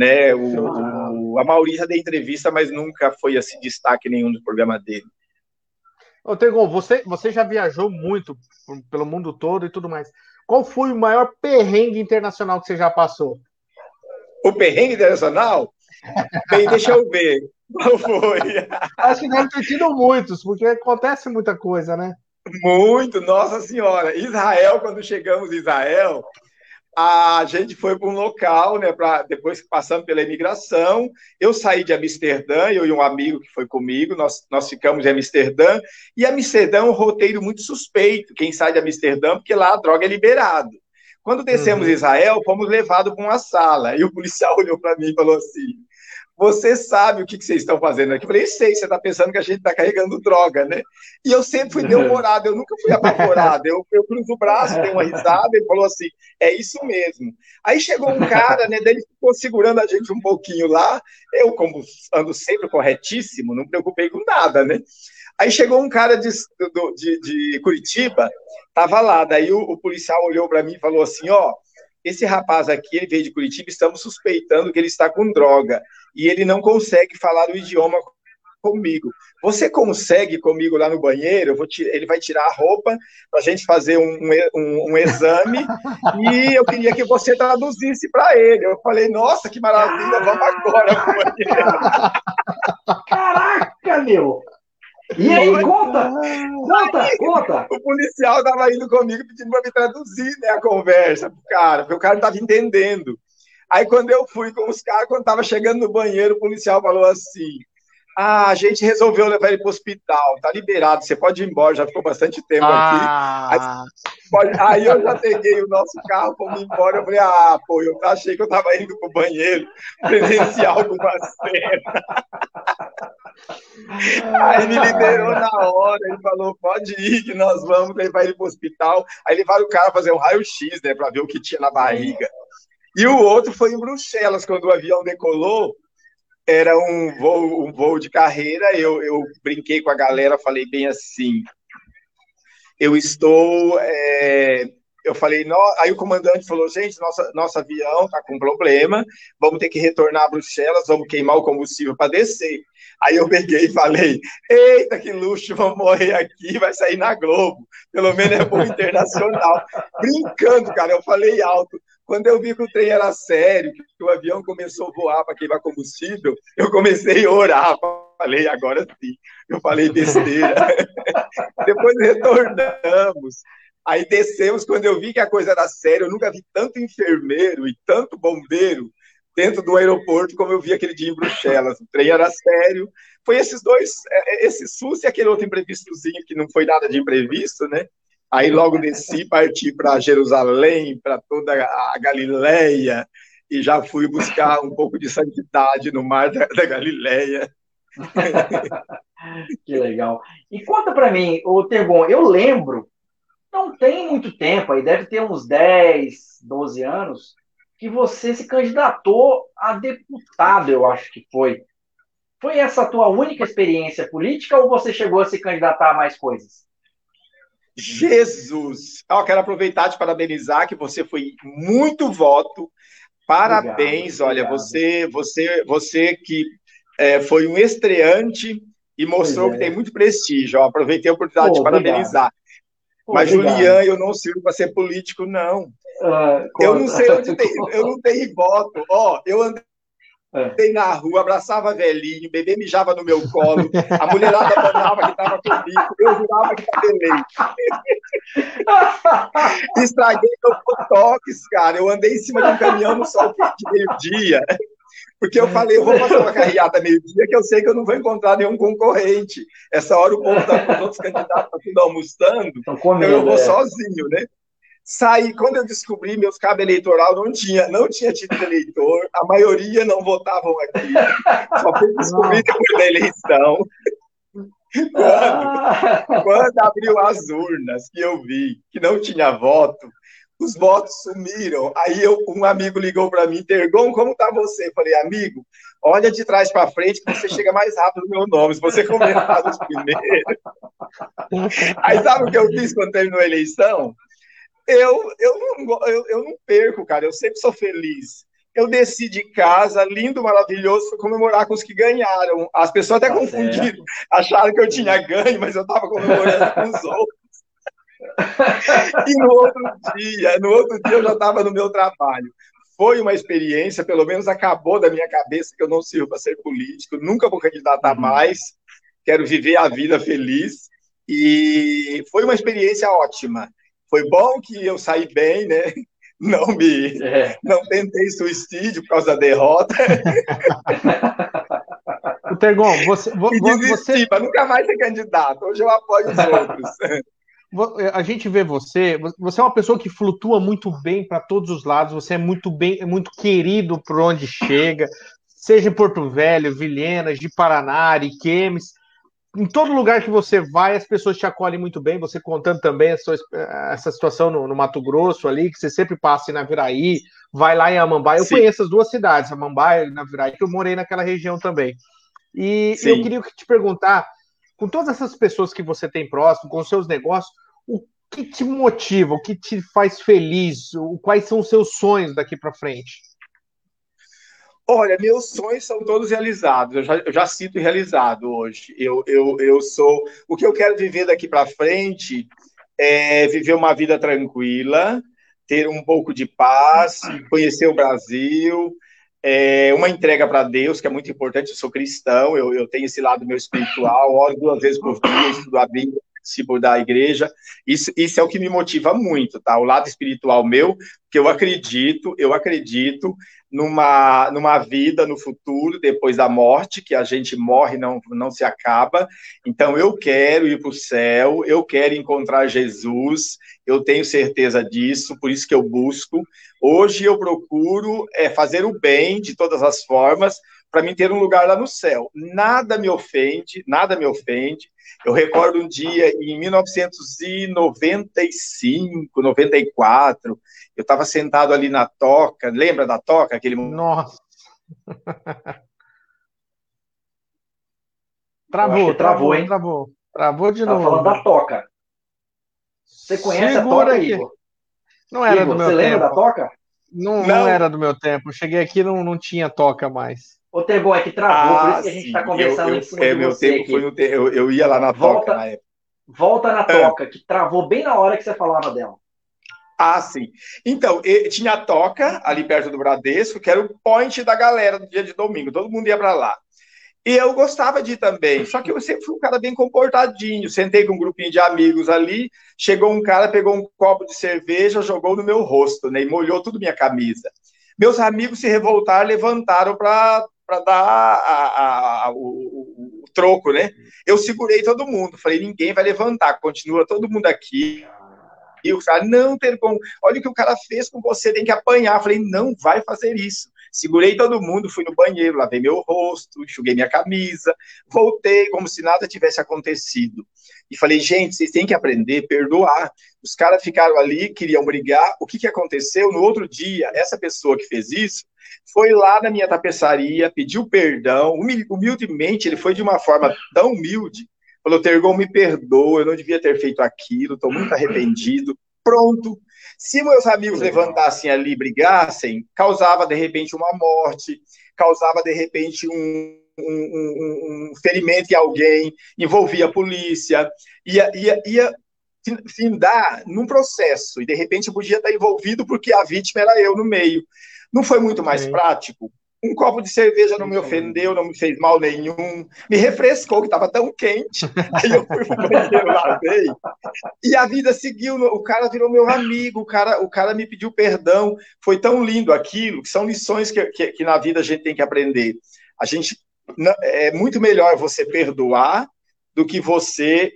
Speaker 3: né? O, o, a Maurícia deu entrevista, mas nunca foi assim destaque nenhum do programa dele.
Speaker 4: Ô, Tegon, você, você já viajou muito pelo mundo todo e tudo mais. Qual foi o maior perrengue internacional que você já passou?
Speaker 3: O perrengue internacional? Bem, deixa eu ver. Qual foi?
Speaker 4: Acho que deve ter tido muitos, porque acontece muita coisa, né?
Speaker 3: Muito, nossa senhora. Israel, quando chegamos em Israel, a gente foi para um local, né, para depois passando pela imigração, eu saí de Amsterdã, eu e um amigo que foi comigo, nós, nós ficamos em Amsterdã, e Amsterdã é um roteiro muito suspeito, quem sai de Amsterdã, porque lá a droga é liberado. Quando descemos uhum. em Israel, fomos levados para uma sala, e o policial olhou para mim e falou assim, você sabe o que, que vocês estão fazendo aqui? Eu falei, sei, você está pensando que a gente está carregando droga, né? E eu sempre fui demorado, eu nunca fui apavorado. Eu, eu cruzo o braço, dei uma risada, ele falou assim, é isso mesmo. Aí chegou um cara, né, daí ele ficou segurando a gente um pouquinho lá, eu, como ando sempre corretíssimo, não me preocupei com nada, né? Aí chegou um cara de, de, de Curitiba, tava lá, daí o, o policial olhou para mim e falou assim, ó, esse rapaz aqui, ele veio de Curitiba, estamos suspeitando que ele está com droga e ele não consegue falar o idioma comigo. Você consegue comigo lá no banheiro? ele vai tirar a roupa para a gente fazer um, um, um, exame e eu queria que você traduzisse para ele. Eu falei, nossa, que maravilha, vamos agora pro banheiro.
Speaker 2: Caraca, meu! E aí, conta! Conta, aí, conta!
Speaker 3: O policial estava indo comigo pedindo para me traduzir né, a conversa pro cara, porque o cara não estava entendendo. Aí, quando eu fui com os caras, quando estava chegando no banheiro, o policial falou assim: Ah, a gente resolveu levar ele para o hospital, tá liberado, você pode ir embora, já ficou bastante tempo ah. aqui. Aí, pode... aí, eu já peguei o nosso carro, fomos embora. Eu falei: Ah, pô, eu achei que eu estava indo para o banheiro presenciar alguma cena. Aí me liberou na hora, ele falou, pode ir, que nós vamos levar ele para o hospital. Aí levaram o cara fazer um raio-x, né, para ver o que tinha na barriga. E o outro foi em Bruxelas, quando o avião decolou, era um voo, um voo de carreira, eu, eu brinquei com a galera, falei bem assim, eu estou é, eu falei, no... aí o comandante falou, gente, nossa, nosso avião está com problema, vamos ter que retornar a Bruxelas, vamos queimar o combustível para descer. Aí eu peguei e falei, eita, que luxo, vamos morrer aqui, vai sair na Globo, pelo menos é bom internacional. Brincando, cara, eu falei alto. Quando eu vi que o trem era sério, que o avião começou a voar para queimar combustível, eu comecei a orar. Falei, agora sim. Eu falei besteira. Depois retornamos. Aí descemos, quando eu vi que a coisa era séria, eu nunca vi tanto enfermeiro e tanto bombeiro dentro do aeroporto como eu vi aquele dia em Bruxelas. O trem era sério. Foi esses dois, é, esse SUS e aquele outro imprevistozinho que não foi nada de imprevisto, né? Aí logo desci, parti para Jerusalém, para toda a Galileia, e já fui buscar um pouco de santidade no mar da, da Galileia.
Speaker 2: que legal. E conta para mim, o Tergon, eu lembro não tem muito tempo, aí deve ter uns 10, 12 anos, que você se candidatou a deputado, eu acho que foi. Foi essa a tua única experiência política ou você chegou a se candidatar a mais coisas?
Speaker 3: Jesus! Eu quero aproveitar de parabenizar que você foi muito voto. Parabéns, obrigado, olha, obrigado. você, você, você que é, foi um estreante e mostrou é. que tem muito prestígio. Aproveitei a oportunidade Pô, de parabenizar. Mas, Obrigado. Julian, eu não sirvo para ser político, não. Ah, eu não sei onde tem, eu não tenho voto. Ó, eu andei é. na rua, abraçava velhinho, bebê mijava no meu colo, a mulherada banava que estava comigo, eu jurava que estava eleito. Estraguei meu botox, cara. Eu andei em cima de um caminhão no sol de meio-dia. Porque eu falei, eu vou fazer uma carreata meio-dia, que eu sei que eu não vou encontrar nenhum concorrente. Essa hora o povo tá, os outros candidatos tá tudo almoçando, então eu vou é. sozinho, né? Saí, quando eu descobri, meus cabos eleitoral não tinha, não tinha título eleitor, a maioria não votavam aqui. Só fui descobrir depois da eleição. Quando, ah. quando abriu as urnas, que eu vi que não tinha voto, os votos sumiram. Aí eu, um amigo ligou para mim, Tergon, como tá você? Eu falei, amigo, olha de trás para frente que você chega mais rápido no meu nome. Se você comentar os primeiros. Aí sabe o que eu fiz quando terminou a eleição? Eu, eu, não, eu, eu não perco, cara. Eu sempre sou feliz. Eu desci de casa, lindo, maravilhoso, comemorar com os que ganharam. As pessoas até tá confundiram, acharam que eu tinha ganho, mas eu estava comemorando com os outros. e no outro dia, no outro dia eu já estava no meu trabalho. Foi uma experiência, pelo menos acabou da minha cabeça que eu não sirvo para ser político, nunca vou candidatar uhum. mais, quero viver a vida feliz. E foi uma experiência ótima. Foi bom que eu saí bem, né? Não me, é. não tentei suicídio por causa da derrota.
Speaker 4: O Tergon, você,
Speaker 3: vo, você... para nunca mais ser candidato. Hoje eu apoio os outros.
Speaker 4: Eh, a gente vê você, você é uma pessoa que flutua muito bem para todos os lados, você é muito bem, é muito querido por onde chega, seja em Porto Velho, Vilhenas, de Paraná, Ariquemes, em todo lugar que você vai, as pessoas te acolhem muito bem, você contando também sua, eh, essa situação no, no, Mato Grosso ali, que você sempre passa em Naviraí, vai lá em Amambai, eu Sim. conheço as duas cidades, Amambai e Naviraí, que eu morei naquela região também. E Sim. eu queria te perguntar, com todas essas pessoas que você tem próximo, com seus negócios, o que te motiva, o que te faz feliz, o, quais são os seus sonhos daqui para frente?
Speaker 3: Olha, meus sonhos são todos realizados. Eu já, eu já sinto realizado hoje. Eu, eu, eu sou. O que eu quero viver daqui para frente é viver uma vida tranquila, ter um pouco de paz, conhecer o Brasil, é, uma entrega para Deus, que é muito importante. Eu sou cristão, eu, eu tenho esse lado meu espiritual, oro duas vezes por dia, estudo a Bíblia, participo da igreja. Isso, isso é o que me motiva muito, tá? O lado espiritual meu, que eu acredito, eu acredito numa, numa vida no futuro, depois da morte, que a gente morre não não se acaba. Então, eu quero ir para o céu, eu quero encontrar Jesus, eu tenho certeza disso, por isso que eu busco. Hoje eu procuro é, fazer o bem de todas as formas, para mim ter um lugar lá no céu. Nada me ofende, nada me ofende. Eu recordo um dia em 1995, 94, eu estava sentado ali na toca, lembra da toca? Aquele...
Speaker 4: Nossa! travou, travou, travou, hein? Travou, travou de novo.
Speaker 2: falando da toca. Você conhece Segura a toca, aqui. Igor?
Speaker 4: Não era Igor, do meu você tempo. Você lembra
Speaker 2: da toca?
Speaker 4: Não, não, não. era do meu tempo. Cheguei aqui não não tinha toca mais.
Speaker 2: O Tergon é que travou, ah, por isso que a gente está conversando eu, eu, em cima é, de meu
Speaker 3: tempo
Speaker 2: aqui.
Speaker 3: Foi no te... eu, eu ia lá na volta, toca na época.
Speaker 2: Volta na toca, é. que travou bem na hora que você falava dela.
Speaker 3: Ah, sim. Então, tinha a toca ali perto do Bradesco, que era o point da galera do dia de domingo. Todo mundo ia para lá. E eu gostava de ir também, só que eu sempre fui um cara bem comportadinho. Sentei com um grupinho de amigos ali, chegou um cara, pegou um copo de cerveja, jogou no meu rosto, né, e molhou tudo minha camisa. Meus amigos se revoltaram, levantaram para para dar a, a, o, o, troco, né? Eu segurei todo mundo, falei, ninguém vai levantar, continua todo mundo aqui. E o cara, não, Tergon, olha o que o cara fez com você, tem que apanhar. falei, não vai fazer isso. Segurei todo mundo, fui no banheiro, lavei meu rosto, enxuguei minha camisa, voltei como se nada tivesse acontecido. E falei, gente, vocês têm que aprender a perdoar. Os caras ficaram ali, queriam brigar. O que, que aconteceu? No outro dia, essa pessoa que fez isso foi lá na minha tapeçaria, pediu perdão, humildemente, ele foi de uma forma tão humilde, falou, Tergon, me perdoa, eu não devia ter feito aquilo, estou muito arrependido, pronto. Se meus amigos levantassem ali e brigassem, causava, de repente, uma morte, causava, de repente, um, um, um, um ferimento em alguém, envolvia a polícia, ia, ia, ia findar num processo, e de repente podia estar envolvido porque a vítima era eu no meio. Não foi muito mais Sim. prático? Um copo de cerveja não me ofendeu, não me fez mal nenhum, me refrescou, que estava tão quente. Aí eu fui pro banheiro, lavei. E a vida seguiu, o cara virou meu amigo, o cara, o cara me pediu perdão. Foi tão lindo aquilo, que são lições que, que, que na vida a gente tem que aprender. A gente é muito melhor você perdoar do que você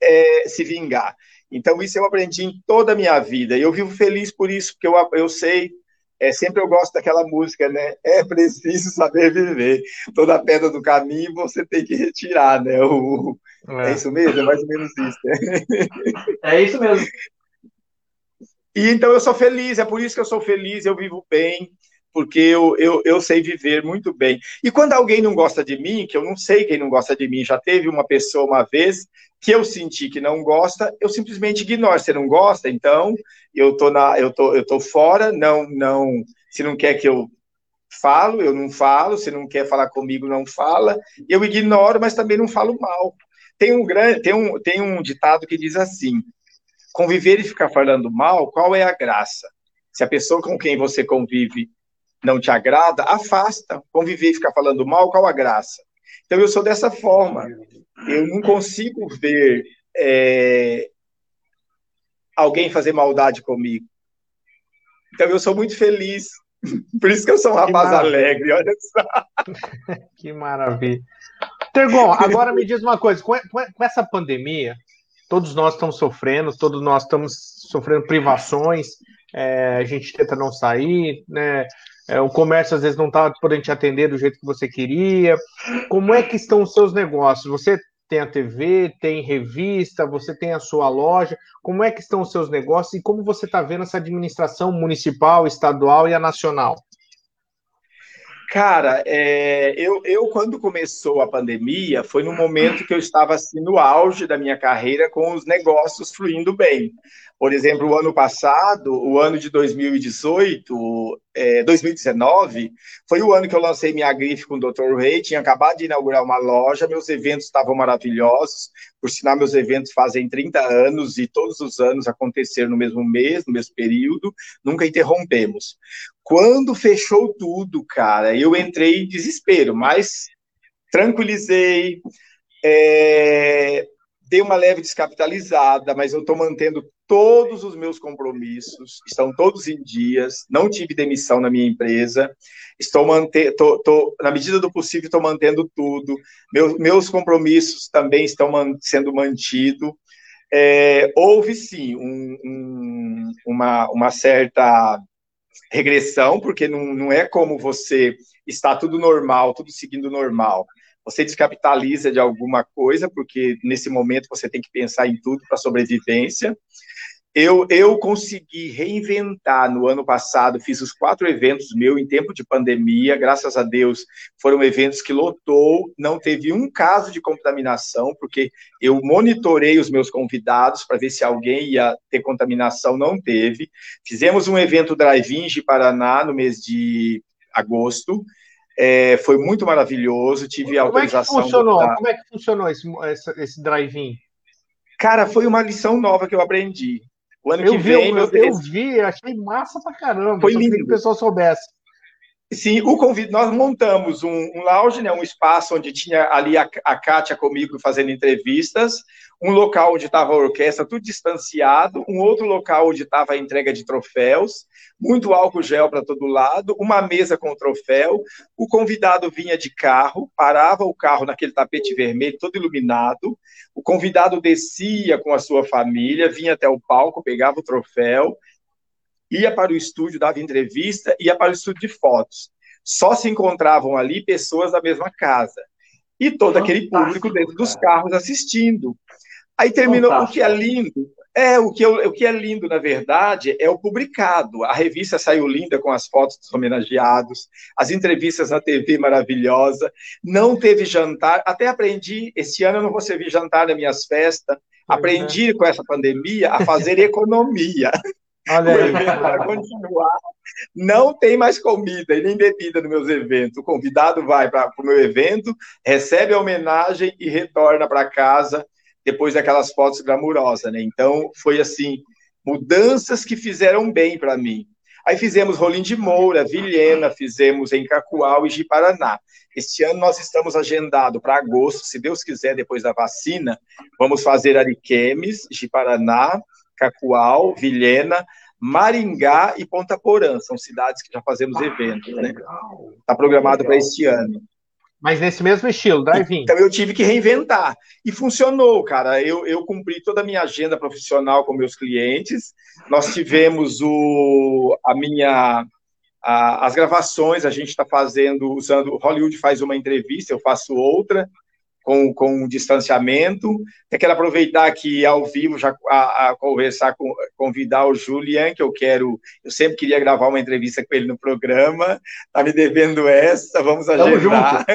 Speaker 3: é, se vingar. Então, isso eu aprendi em toda a minha vida. E eu vivo feliz por isso, porque eu, eu sei é, sempre eu gosto daquela música, né? É preciso saber viver. Toda pedra do caminho você tem que retirar, né? O, é. é isso mesmo? É mais ou menos isso. Né?
Speaker 2: É isso mesmo.
Speaker 3: E então eu sou feliz, é por isso que eu sou feliz, eu vivo bem, porque eu, eu, eu sei viver muito bem. E quando alguém não gosta de mim, que eu não sei quem não gosta de mim, já teve uma pessoa uma vez que eu senti que não gosta, eu simplesmente ignoro. Você não gosta, então eu tô na, eu tô, eu tô fora. Não, não. Se não quer que eu falo, eu não falo. Se não quer falar comigo, não fala. Eu ignoro, mas também não falo mal. Tem um grande, tem um, tem um ditado que diz assim: conviver e ficar falando mal, qual é a graça? Se a pessoa com quem você convive não te agrada, afasta. Conviver e ficar falando mal, qual a graça? Então eu sou dessa forma eu não consigo ver é, alguém fazer maldade comigo. Então eu sou muito feliz. Por isso que eu sou um rapaz alegre, olha só.
Speaker 4: que maravilha. Tergon, agora me diz uma coisa: com, com essa pandemia, todos nós estamos sofrendo, todos nós estamos sofrendo privações, é, a gente tenta não sair, né? É, o comércio às vezes não está podendo te atender do jeito que você queria. Como é que estão os seus negócios? Você tem a TV, tem revista, você tem a sua loja. Como é que estão os seus negócios e como você está vendo essa administração municipal, estadual e a nacional?
Speaker 3: Cara, é, eu, eu, quando começou a pandemia, foi no momento que eu estava assim, no auge da minha carreira, com os negócios fluindo bem. Por exemplo, o ano passado, o ano de 2018, é, 2019, foi o ano que eu lancei minha grife com o Dr. Rei, tinha acabado de inaugurar uma loja, meus eventos estavam maravilhosos, por sinal, meus eventos fazem 30 anos e todos os anos aconteceram no mesmo mês, no mesmo período, nunca interrompemos. Quando fechou tudo, cara, eu entrei em desespero, mas tranquilizei, é, dei uma leve descapitalizada, mas eu estou mantendo todos os meus compromissos, estão todos em dias, não tive demissão na minha empresa, estou mantendo, na medida do possível, estou mantendo tudo, meus, meus compromissos também estão man, sendo mantidos. É, houve sim um, um, uma, uma certa regressão, porque não, não é como você está tudo normal, tudo seguindo normal. Você descapitaliza de alguma coisa, porque nesse momento você tem que pensar em tudo para sobrevivência. Eu, eu consegui reinventar no ano passado, fiz os quatro eventos meu em tempo de pandemia, graças a Deus foram eventos que lotou, não teve um caso de contaminação, porque eu monitorei os meus convidados para ver se alguém ia ter contaminação, não teve. Fizemos um evento drive-in de Paraná no mês de agosto, é, foi muito maravilhoso, tive Como autorização.
Speaker 4: Como é que funcionou, da... Como é que funcionou esse, esse, esse drive-in?
Speaker 3: Cara, foi uma lição nova que eu aprendi.
Speaker 4: O ano eu que vi, vem. Eu, eu vi, achei massa pra caramba.
Speaker 3: Foi lindo. que
Speaker 4: o pessoal soubesse.
Speaker 3: Sim, o convite, nós montamos um, um lounge, né, um espaço onde tinha ali a, a Kátia comigo fazendo entrevistas, um local onde estava a orquestra, tudo distanciado, um outro local onde estava a entrega de troféus, muito álcool gel para todo lado, uma mesa com o troféu, o convidado vinha de carro, parava o carro naquele tapete vermelho, todo iluminado, o convidado descia com a sua família, vinha até o palco, pegava o troféu, ia para o estúdio, dava entrevista, ia para o estúdio de fotos. Só se encontravam ali pessoas da mesma casa. E todo Fantástico, aquele público dentro dos carros assistindo. Aí terminou Fantástico. o que é lindo. É, o que, o que é lindo, na verdade, é o publicado. A revista saiu linda com as fotos dos homenageados, as entrevistas na TV maravilhosa. Não teve jantar. Até aprendi, esse ano eu não vou servir jantar nas minhas festas. Aprendi com essa pandemia a fazer economia. Olha aí. Para continuar. Não tem mais comida e nem bebida nos meus eventos. O convidado vai para o meu evento, recebe a homenagem e retorna para casa depois daquelas fotos glamurosas, né? Então, foi assim, mudanças que fizeram bem para mim. Aí fizemos Rolim de Moura, Vilhena, fizemos em Cacoal e Ji-Paraná. Este ano nós estamos agendado para agosto, se Deus quiser, depois da vacina, vamos fazer Ariquemes, Ji-Paraná, Cacoal, Vilhena, Maringá e Ponta Porã. São cidades que já fazemos ah, eventos, né? Está programado para este ano.
Speaker 4: Mas nesse mesmo estilo, drive-in.
Speaker 3: Então eu tive que reinventar. E funcionou, cara. Eu, eu cumpri toda a minha agenda profissional com meus clientes. Nós tivemos o, a minha. A, as gravações, a gente está fazendo, usando. Hollywood faz uma entrevista, eu faço outra com, com distanciamento. Eu quero aproveitar aqui ao vivo já a, a, conversar com convidar o Julian, que eu quero, eu sempre queria gravar uma entrevista com ele no programa. Tá me devendo essa, vamos agendar.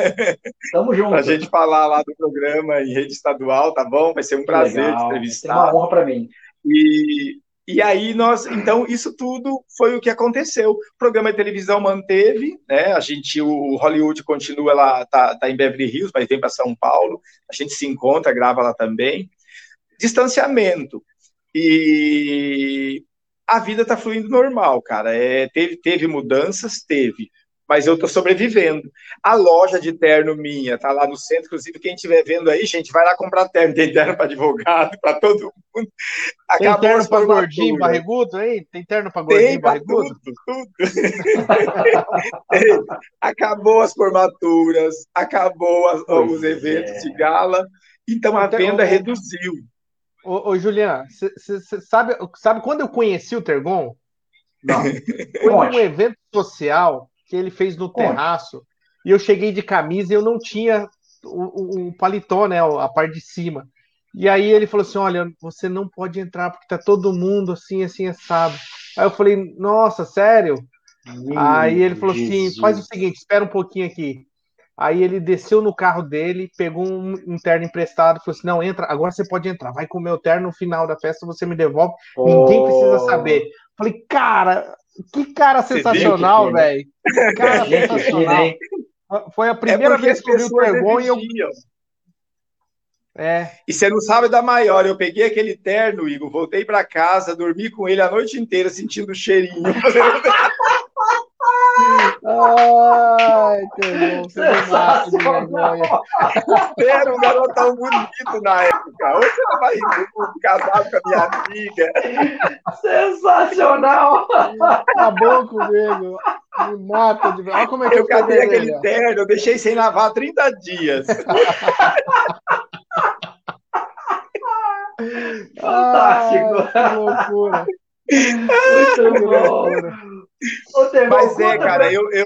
Speaker 2: Tamo junto.
Speaker 3: A gente falar lá do programa em rede estadual, tá bom? Vai ser um prazer Legal. te entrevistar. É
Speaker 2: uma honra para mim.
Speaker 3: E e aí nós, então, isso tudo foi o que aconteceu. O programa de televisão manteve, né? A gente, o Hollywood continua lá, tá, tá em Beverly Hills, mas vem para São Paulo. A gente se encontra, grava lá também. Distanciamento. E a vida tá fluindo normal, cara. É, teve, teve mudanças, teve mas eu estou sobrevivendo. A loja de terno minha está lá no centro, inclusive quem estiver vendo aí, gente, vai lá comprar terno. Tem terno para advogado, para todo mundo.
Speaker 4: Acabou Tem terno para gordinho, barrigudo aí? Tem terno para gordinho, Tem barrigudo?
Speaker 3: Tudo, tudo. acabou as formaturas, acabou as, os eventos é. de gala, então a então, venda reduziu.
Speaker 4: Ô, ô Juliana, você sabe, sabe quando eu conheci o Tergon? Não. Foi num evento social que ele fez no terraço. E eu cheguei de camisa e eu não tinha o, o, paletó, né? A parte de cima. E aí ele falou assim: olha, você não pode entrar porque tá todo mundo assim, assim, assado. Aí eu falei, nossa, sério? Meu aí ele falou assim, Jesus. assim: faz o seguinte, espera um pouquinho aqui. Aí ele desceu no carro dele, pegou um, um terno emprestado, falou assim: não, entra, agora você pode entrar, vai com o meu terno no final da festa, você me devolve, oh. ninguém precisa saber. Falei, cara, que cara sensacional, velho. Cara sensacional. Foi a é primeira é vez que eu vi o Tergon e eu.
Speaker 3: É. E você não sabe da maior. Eu peguei aquele terno, Igor, voltei para casa, dormi com ele a noite inteira, sentindo o cheirinho.
Speaker 4: Ai, que Sensacional.
Speaker 3: Era um garotão bonito na época. Hoje ela vai casado com a minha amiga.
Speaker 2: Sensacional.
Speaker 4: Acabou comigo. Me mata de Olha como é que
Speaker 3: eu cadê aquele terno? Eu deixei sem lavar 30 dias.
Speaker 2: Fantástico.
Speaker 4: Ah, que loucura.
Speaker 2: Muito bom.
Speaker 3: Mas é, cara, eu, eu,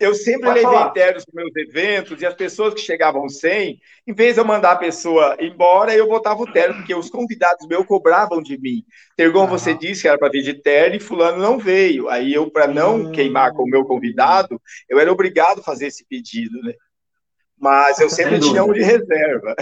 Speaker 3: eu sempre Pode levei ternos para meus eventos e as pessoas que chegavam sem, em vez de eu mandar a pessoa embora, eu botava o terno, porque os convidados meus cobravam de mim. Tergon, uhum. você disse que era para vir de terno e fulano não veio. Aí eu, para não uhum. queimar com o meu convidado, eu era obrigado a fazer esse pedido, né? Mas eu sempre tinha um de reserva.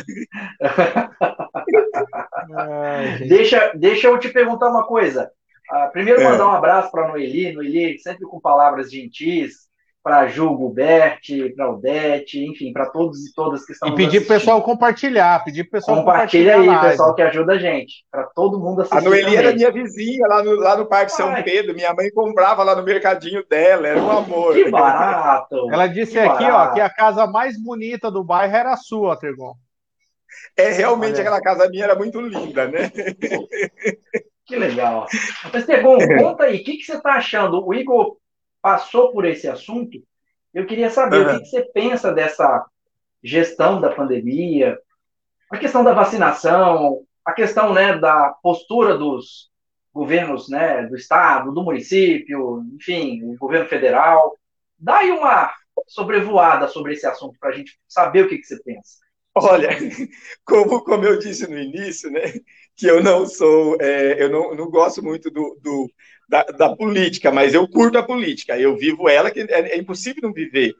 Speaker 2: deixa, deixa eu te perguntar uma coisa. Uh, primeiro, é. mandar um abraço para a Noeli. Noeli, sempre com palavras gentis para Ju Gilbert, para Odete, enfim, para todos e todas que estão
Speaker 4: E pedir para o pessoal compartilhar, pedir para pessoal
Speaker 2: Compartilha aí, pessoal que ajuda a gente, para todo mundo assistir.
Speaker 3: A Noeli era minha vizinha lá no, lá no Parque Ai. São Pedro, minha mãe comprava lá no mercadinho dela, era um amor.
Speaker 2: Que barato!
Speaker 4: Ela disse que aqui, barato. ó, que a casa mais bonita do bairro era a sua, Tergon.
Speaker 3: É, realmente Olha. aquela casa minha era muito linda, né?
Speaker 2: Que legal. Mas, Tergon, conta aí, o que, que você está achando? O Igor passou por esse assunto, eu queria saber uhum. o que você pensa dessa gestão da pandemia, a questão da vacinação, a questão né, da postura dos governos né, do estado, do município, enfim, o governo federal. Dá aí uma sobrevoada sobre esse assunto para a gente saber o que, que você pensa.
Speaker 3: Olha, como, como eu disse no início, né, que eu não sou, é, eu não, não gosto muito do, do da, da, política, mas eu curto a política, eu vivo ela, que é, é impossível não viver.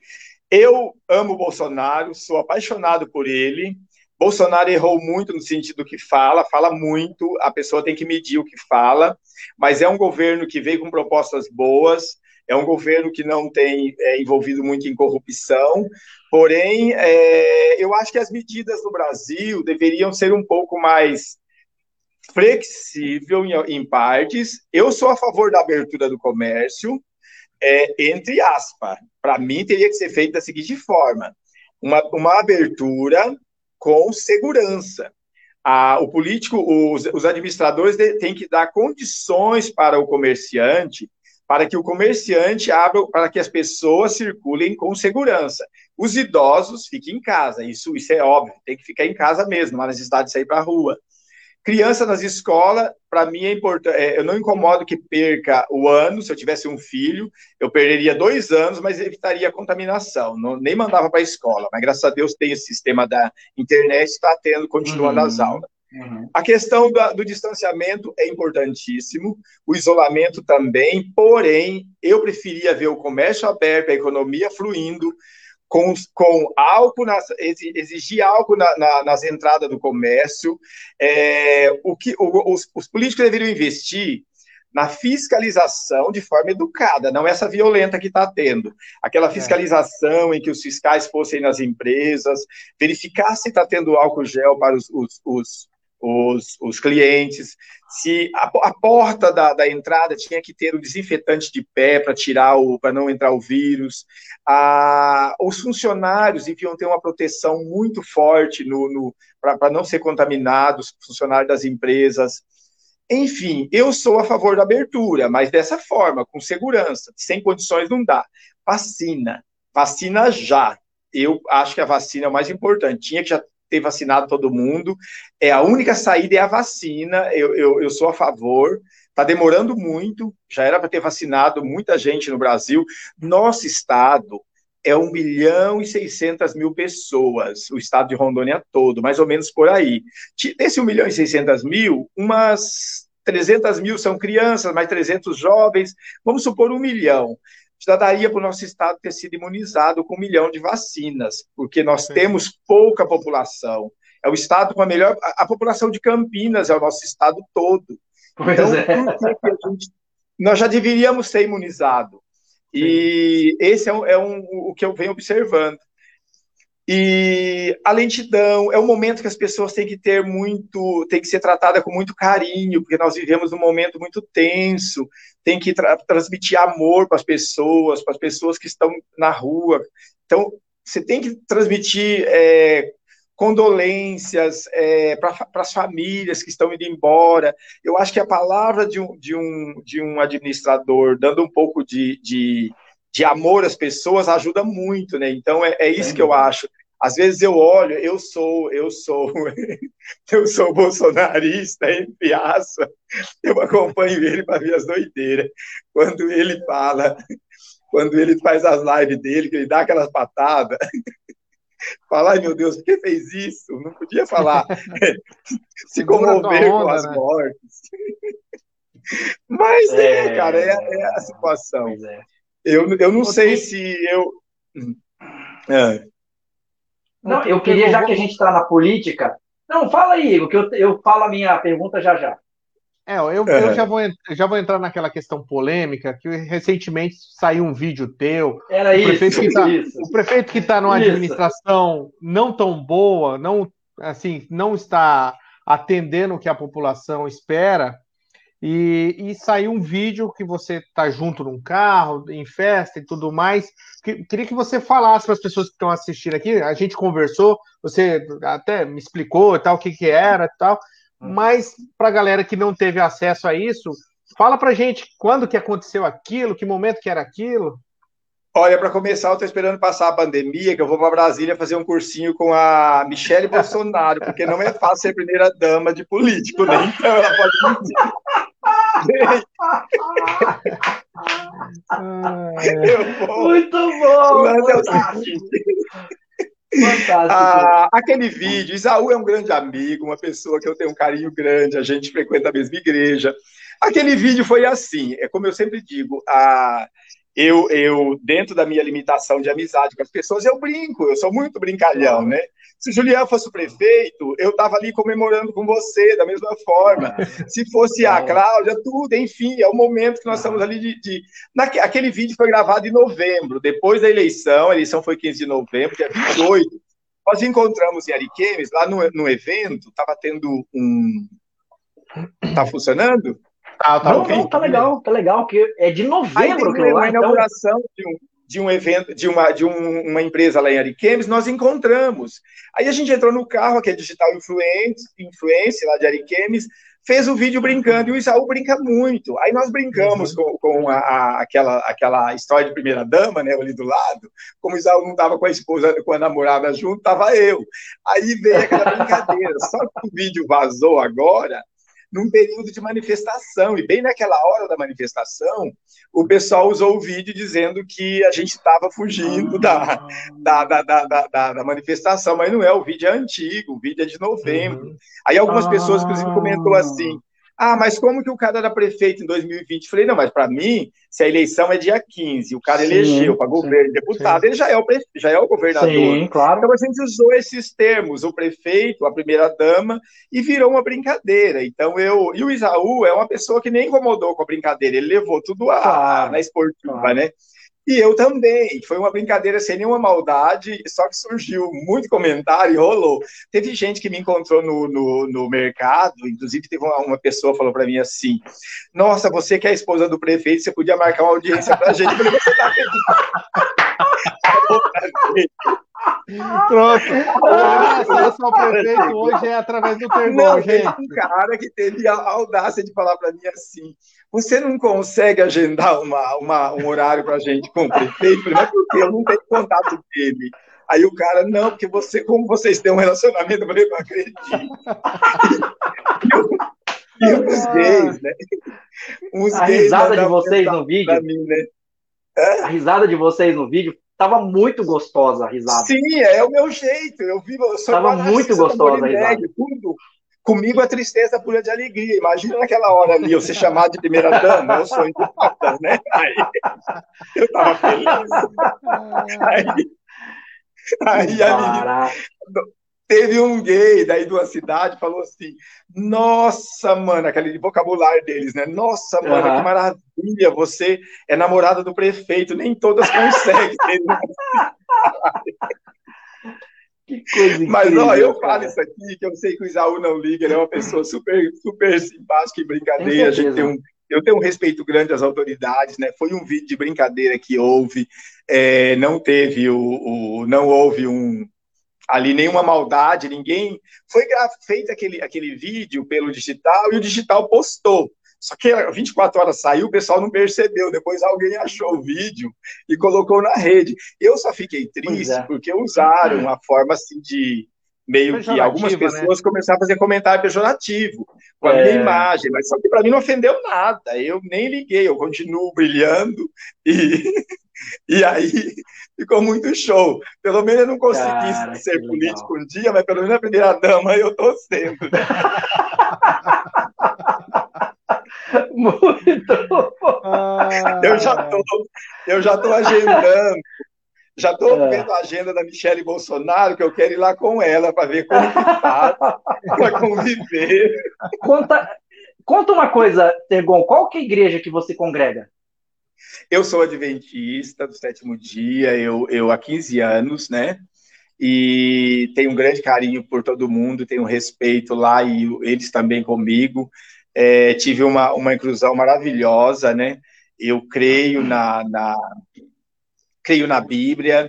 Speaker 3: Eu amo Bolsonaro, sou apaixonado por ele. Bolsonaro errou muito no sentido do que fala, fala muito, a pessoa tem que medir o que fala, mas é um governo que veio com propostas boas, é um governo que não tem é, envolvido muito em corrupção, porém, é, eu acho que as medidas no Brasil deveriam ser um pouco mais flexível em, em partes. Eu sou a favor da abertura do comércio, é, entre aspas. Para mim, teria que ser feito da seguinte forma: uma, uma abertura com segurança. O político, os, os administradores têm que dar condições para o comerciante, para que o comerciante abra, para que as pessoas circulem com segurança. Os idosos fiquem em casa, isso, isso é óbvio, tem que ficar em casa mesmo, não há necessidade de sair para a rua. Criança nas escolas, para mim é importante. É, eu não incomodo que perca o ano. Se eu tivesse um filho, eu perderia dois anos, mas evitaria a contaminação. Não, nem mandava para a escola. Mas graças a Deus tem esse sistema da internet, está tendo, continuando uhum. as aulas. Uhum. A questão da, do distanciamento é importantíssimo, o isolamento também, porém, eu preferia ver o comércio aberto, a economia fluindo, com, com álcool, nas, exigir álcool na, na, nas entradas do comércio. É, o que o, os, os políticos deveriam investir na fiscalização de forma educada, não essa violenta que está tendo. Aquela é. fiscalização é. em que os fiscais fossem nas empresas, verificar se está tendo álcool gel para os, os, os, os, os clientes, se a, a porta da, da, entrada tinha que ter o desinfetante de pé para tirar o para não entrar o vírus, a, os funcionários deviam ter uma proteção muito forte no, no para não ser contaminados, funcionários das empresas. Enfim, eu sou a favor da abertura, mas dessa forma, com segurança, sem condições não dá. Vacina, vacina já. Eu acho que a vacina é o mais importante. Tinha que já ter vacinado todo mundo. É a única saída é a vacina. Eu, eu, eu sou a favor. Está demorando muito. Já era para ter vacinado muita gente no Brasil. Nosso estado é 1 milhão e 600 mil pessoas, o estado de Rondônia todo, mais ou menos por aí. Desse 1 milhão e 600 mil, umas 300 mil são crianças, mais 300 jovens, vamos supor um milhão já daria para o nosso estado ter sido imunizado com um milhão de vacinas, porque nós Sim. temos pouca população. É o estado com a melhor. A, a, população de Campinas é o nosso estado todo. Pois então, é. gente, nós já deveríamos ser imunizados. E esse é, um, é um, o que eu venho observando. E a lentidão é um momento que as pessoas têm que ter muito, tem que ser tratada com muito carinho, porque nós vivemos num momento muito tenso, tem que tra transmitir amor para as pessoas, para as pessoas que estão na rua. Então, você tem que transmitir é, condolências é, para as famílias que estão indo embora. Eu acho que a palavra de um, de um, de um administrador dando um pouco de, de de amor às pessoas ajuda muito, né? Então é, é isso que eu acho. Às vezes eu olho, eu sou, eu sou, eu sou bolsonarista em piaça, eu acompanho ele para ver as doideiras. Quando ele fala quando ele faz as lives dele, que ele dá aquelas patadas. Falar, ai meu Deus, por que fez isso? Não podia falar. Se comover com as né? mortes. Mas é, é cara, é, é, a situação. É. Eu, eu não sei se eu.
Speaker 2: É. Não, eu queria, já que a gente está na política. Não, fala aí, Igor, que eu, eu falo a minha pergunta já já.
Speaker 4: É, eu, eu é. já, vou, já vou entrar naquela questão polêmica, que recentemente saiu um vídeo teu.
Speaker 2: Era
Speaker 4: o
Speaker 2: isso,
Speaker 4: prefeito que tá, isso. O prefeito que está numa isso. administração não tão boa, não, assim, não está atendendo o que a população espera, e, e saiu um vídeo que você está junto num carro, em festa e tudo mais. Que, queria que você falasse para as pessoas que estão assistindo aqui. A gente conversou, você até me explicou tal o que, que era e tal. Hum. Mas para a galera que não teve acesso a isso, fala para gente quando que aconteceu aquilo, que momento que era aquilo.
Speaker 3: Olha, para começar, eu estou esperando passar a pandemia, que eu vou para Brasília fazer um cursinho com a Michelle Bolsonaro, porque não é fácil ser primeira dama de político, né? Então ela pode mentir.
Speaker 2: Muito bom!
Speaker 3: Ah, aquele vídeo, Isaú é um grande amigo, uma pessoa que eu tenho um carinho grande, a gente frequenta a mesma igreja. Aquele vídeo foi assim, é como eu sempre digo, a, eu, eu, dentro da minha limitação de amizade com as pessoas, eu brinco, eu sou muito brincalhão, né? Se o Julião fosse o prefeito, eu estava ali comemorando com você, da mesma forma. Se fosse a Cláudia, tudo, enfim, é o momento que nós estamos ali de. de... Naque... Aquele vídeo foi gravado em novembro, depois da eleição, a eleição foi 15 de novembro, dia 28. Nós encontramos em Ariquemes, lá no, no evento, estava tendo um. Está funcionando?
Speaker 2: Tá, tá, não, não, tá legal, tá legal, que é de novembro
Speaker 3: que eu lá, então... inauguração de um, de um evento, de uma, de um, uma empresa lá em Ariquemes, nós encontramos. Aí a gente entrou no carro, que é Digital Influence, Influence lá de Ariquemes, fez o um vídeo brincando, e o Isaú brinca muito. Aí nós brincamos uhum. com, com a, a, aquela, aquela história de primeira dama, né, ali do lado, como o Isaú não estava com a esposa, com a namorada junto, estava eu. Aí veio aquela brincadeira, só que o vídeo vazou agora, num período de manifestação. E bem naquela hora da manifestação, o pessoal usou o vídeo dizendo que a gente estava fugindo da, da, da, da, da, manifestação, mas não é, o vídeo é antigo, o vídeo é de novembro. Uhum. Aí algumas pessoas, inclusive, comentou assim, ah, mas como que o cara era prefeito em 2020? Falei, não, mas para mim, se a eleição é dia 15, o cara sim, elegeu para governo, deputado, sim. ele já é, o prefe... já é o governador. Sim,
Speaker 2: claro.
Speaker 3: Então a gente usou esses termos, o prefeito, a primeira-dama, e virou uma brincadeira. Então eu. E o Isaú é uma pessoa que nem incomodou com a brincadeira, ele levou tudo a, claro, na esportiva, claro. né? E eu também. Foi uma brincadeira sem nenhuma maldade, só que surgiu muito comentário e rolou. Teve gente que me encontrou no, no, no mercado, inclusive teve uma, uma pessoa falou para mim assim: Nossa, você que é a esposa do prefeito, você podia marcar uma audiência para a gente. Eu falei, você tá
Speaker 4: Pronto. Eu sou prefeito hoje é através do Tergol, gente.
Speaker 3: um cara que teve a audácia de falar para mim assim: você não consegue agendar uma, uma um horário para a gente com o prefeito? Mas por quê? Eu não tenho contato dele. Aí o cara, não, porque você, como vocês têm um relacionamento, eu falei, não acredito. e os gays, né?
Speaker 2: Uns a gays risada de vocês no vídeo. Mim, né? A risada de vocês no vídeo Tava muito gostosa a risada.
Speaker 3: Sim, é o meu jeito. Eu vivo. Eu
Speaker 2: sou Tava muito gostosa a risada.
Speaker 3: Tudo. Comigo a tristeza pura de alegria. Imagina naquela hora ali, eu ser chamado de primeira dama, eu sou empurrada, né? Aí eu tava feliz. Aí, aí a menina, Teve um gay daí de uma cidade falou assim: Nossa, mano, aquele vocabulário deles, né? Nossa, mano, uhum. que maravilha, você é namorada do prefeito, nem todas conseguem. que coisa Mas, ó, eu falo isso aqui, que eu sei que o Isaú não liga, ele é uma pessoa super, super simpática e brincadeira. A gente tem um, eu tenho um respeito grande às autoridades, né? Foi um vídeo de brincadeira que houve, é, não teve o, o, não houve um ali nenhuma maldade, ninguém. Foi feito aquele, aquele vídeo pelo digital e o digital postou. Só que 24 horas saiu, o pessoal não percebeu. Depois alguém achou o vídeo e colocou na rede. Eu só fiquei triste é. porque usaram uma forma assim de meio que algumas né? pessoas né? começaram a fazer comentário pejorativo com a é. minha imagem, mas só que para mim não ofendeu nada. Eu nem liguei, eu continuo brilhando e E aí ficou muito show. Pelo menos eu não consegui Cara, ser político legal. um dia, mas pelo menos a primeira dama eu tô sendo.
Speaker 2: muito
Speaker 3: ah, eu já tô, eu já tô agendando já estou é. vendo a agenda da Michelle Bolsonaro, que eu quero ir lá com ela para ver como que tá, para conviver.
Speaker 2: Conta, conta uma coisa, Tergon, qual que é a igreja que você congrega?
Speaker 3: Eu sou adventista do sétimo dia, eu, eu há 15 anos, né? E tenho um grande carinho por todo mundo, tenho respeito lá e eles também comigo. É, tive uma, uma inclusão maravilhosa, né? Eu creio na, na creio na Bíblia,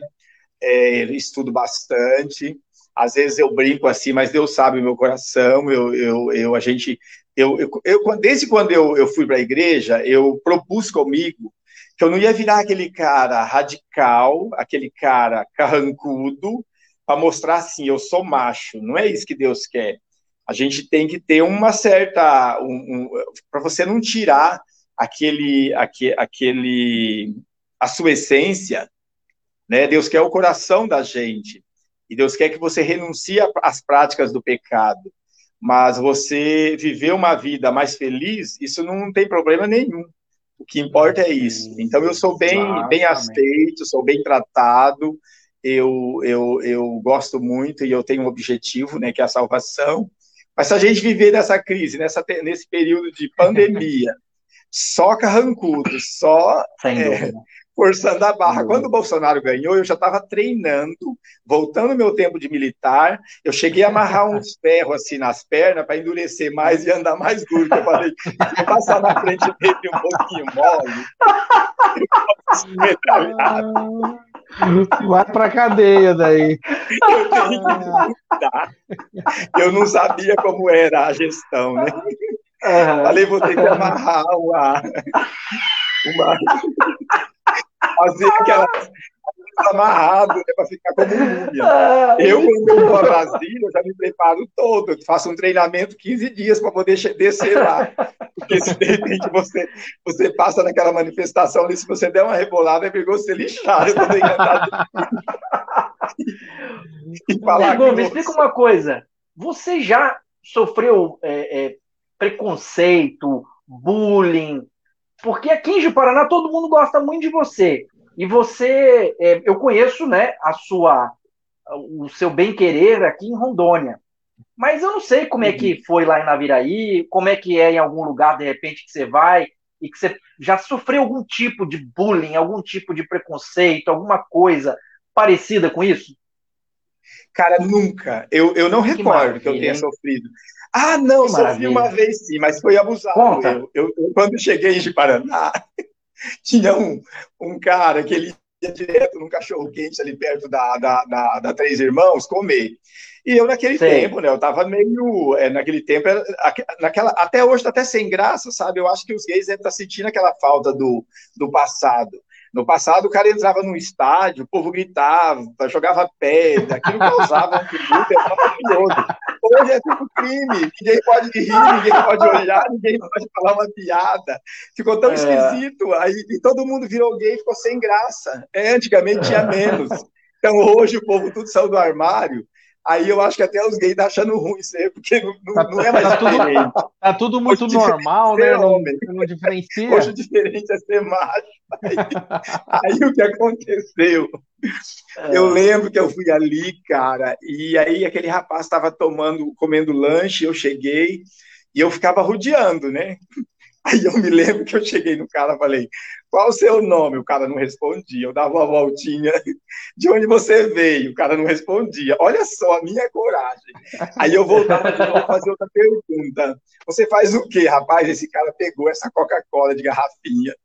Speaker 3: é, estudo bastante. Às vezes eu brinco assim, mas Deus sabe o meu coração. Eu, eu, eu a gente, eu, eu, eu desde quando eu, eu fui para a igreja, eu propus comigo que eu não ia virar aquele cara radical, aquele cara carrancudo, para mostrar assim, eu sou macho. Não é isso que Deus quer. A gente tem que ter uma certa, um, um, para você não tirar aquele, aquele, aquele a sua essência, né? Deus quer o coração da gente. E Deus quer que você renuncie às práticas do pecado. Mas você viver uma vida mais feliz, isso não tem problema nenhum. O que importa é isso. Então eu sou bem, bem aceito, sou bem tratado. Eu, eu, eu gosto muito e eu tenho um objetivo, né, que é a salvação. Mas se a gente viver nessa crise, nessa, nesse período de pandemia, só carrancudo, só é, forçando a barra. Quando o Bolsonaro ganhou, eu já estava treinando, voltando meu tempo de militar. Eu cheguei a amarrar uns ferros assim nas pernas para endurecer mais e andar mais duro. Eu falei, vou passar na frente dele um pouquinho mole.
Speaker 4: Vai pra cadeia daí.
Speaker 3: Eu tenho que Eu não sabia como era a gestão, né? Uhum. Falei, vou ter que amarrar uma, uma, fazer aquela amarrado né, para ficar como múmia. Eu, quando eu vou a Brasília, já me preparo todo, eu faço um treinamento 15 dias para poder descer lá. Porque se de repente você, você passa naquela manifestação ali, se você der uma rebolada, é perigoso ser lixado. Eu tô
Speaker 2: e falar Igor, me explica uma coisa. Você já sofreu é, é, preconceito, bullying, porque aqui em Paraná todo mundo gosta muito de você. E você, é, eu conheço, né, a sua, o seu bem querer aqui em Rondônia. Mas eu não sei como é que uhum. foi lá em Naviraí, como é que é em algum lugar de repente que você vai e que você já sofreu algum tipo de bullying, algum tipo de preconceito, alguma coisa parecida com isso?
Speaker 3: Cara, nunca. Eu, eu não que recordo que eu tenha sofrido. Ah, não, sofri uma vez sim, mas foi abusado. Eu, eu, eu, quando cheguei em Paraná, tinha um, um cara que ele ia direto num cachorro quente ali perto da, da, da, da Três Irmãos comer. E eu, naquele Sei. tempo, né, eu tava meio. É, naquele tempo, naquela, até hoje tá até sem graça, sabe? Eu acho que os gays devem estar tá sentindo aquela falta do, do passado. No passado, o cara entrava num estádio, o povo gritava, jogava pedra, aquilo causava um tributo, era maravilhoso. Hoje é tudo crime, ninguém pode rir, ninguém pode olhar, ninguém pode falar uma piada. Ficou tão é. esquisito, aí e todo mundo virou gay, ficou sem graça. É, antigamente tinha menos. Então hoje o povo tudo saiu do armário, Aí eu acho que até os gays estão achando ruim isso aí, porque não, não, tá, não é mais tá
Speaker 4: tudo, tá tudo muito Hoje normal, né? Não, não, diferencia.
Speaker 3: Hoje o diferente é ser macho. Aí, aí o que aconteceu? É. Eu lembro que eu fui ali, cara, e aí aquele rapaz estava tomando, comendo lanche, eu cheguei e eu ficava rodeando, né? Aí eu me lembro que eu cheguei no cara e falei, qual o seu nome? O cara não respondia. Eu dava uma voltinha, de onde você veio? O cara não respondia. Olha só a minha coragem. Aí eu voltava de novo fazer outra pergunta. Você faz o quê, rapaz? Esse cara pegou essa Coca-Cola de garrafinha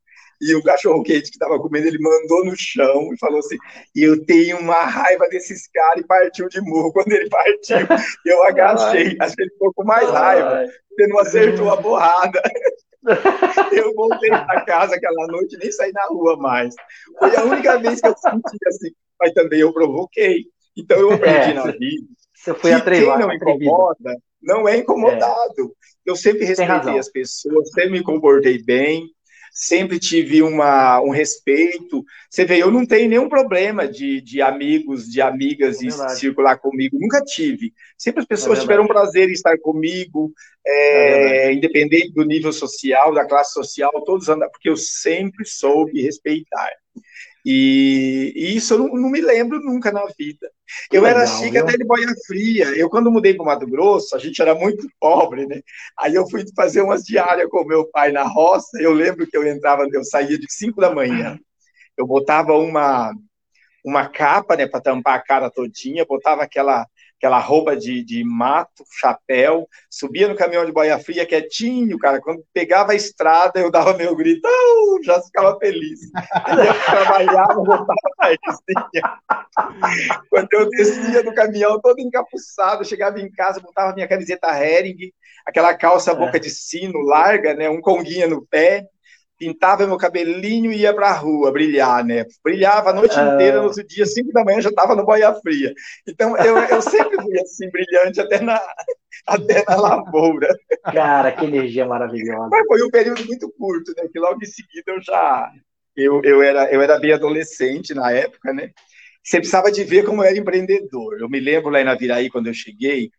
Speaker 3: e o cachorro quente que estava comendo, ele mandou no chão e falou assim: Eu tenho uma raiva desses caras, e partiu de murro. Quando ele partiu, eu agachei. Acho que ele ficou com mais raiva. Você não acertou a borrada. Eu voltei para casa aquela noite nem saí na rua mais. Foi a única vez que eu senti assim, mas também eu provoquei. Então eu aprendi é, na vida.
Speaker 2: Você foi que quem
Speaker 3: não incomoda não é incomodado. É. Eu sempre respeitei as pessoas, sempre me comportei bem, sempre tive uma, um respeito. Você vê, eu não tenho nenhum problema de, de amigos, de amigas é e circular comigo, nunca tive. Sempre as pessoas é tiveram prazer em estar comigo, é, é independente do nível social, da classe social, todos andam, porque eu sempre soube respeitar. E, e, isso eu não, não, me lembro nunca na vida. Eu Legal, era chique viu? até de boia fria. Eu, quando mudei para o Mato Grosso, a gente era muito pobre, né? Aí eu fui fazer umas diárias com meu pai na roça. Eu lembro que eu entrava, eu saía de 5 da manhã. Eu botava uma, uma capa, né, para tampar a cara todinha, botava aquela aquela roupa de, de mato, chapéu, subia no caminhão de boia fria quietinho, cara. Quando pegava a estrada, eu dava meu grito, oh! já ficava feliz. Aí eu trabalhava, voltava pra Estinha. Quando eu descia do caminhão, todo encapuçado, chegava em casa, botava minha camiseta Hering, aquela calça boca é. de sino larga, né, um conguinha no pé, pintava meu cabelinho e ia pra rua brilhar, né? Brilhava a noite ah. inteira, no outro dia, cinco da manhã, já estava no boia fria. Então, eu, eu sempre fui assim, brilhante até na, até na lavoura.
Speaker 2: Cara, que energia maravilhosa.
Speaker 3: Mas foi um período muito curto, né? Que logo em seguida eu já... Eu, eu, era, eu era bem adolescente na época, né? Você precisava de ver como eu era empreendedor. Eu me lembro lá em Naviraí, quando eu cheguei,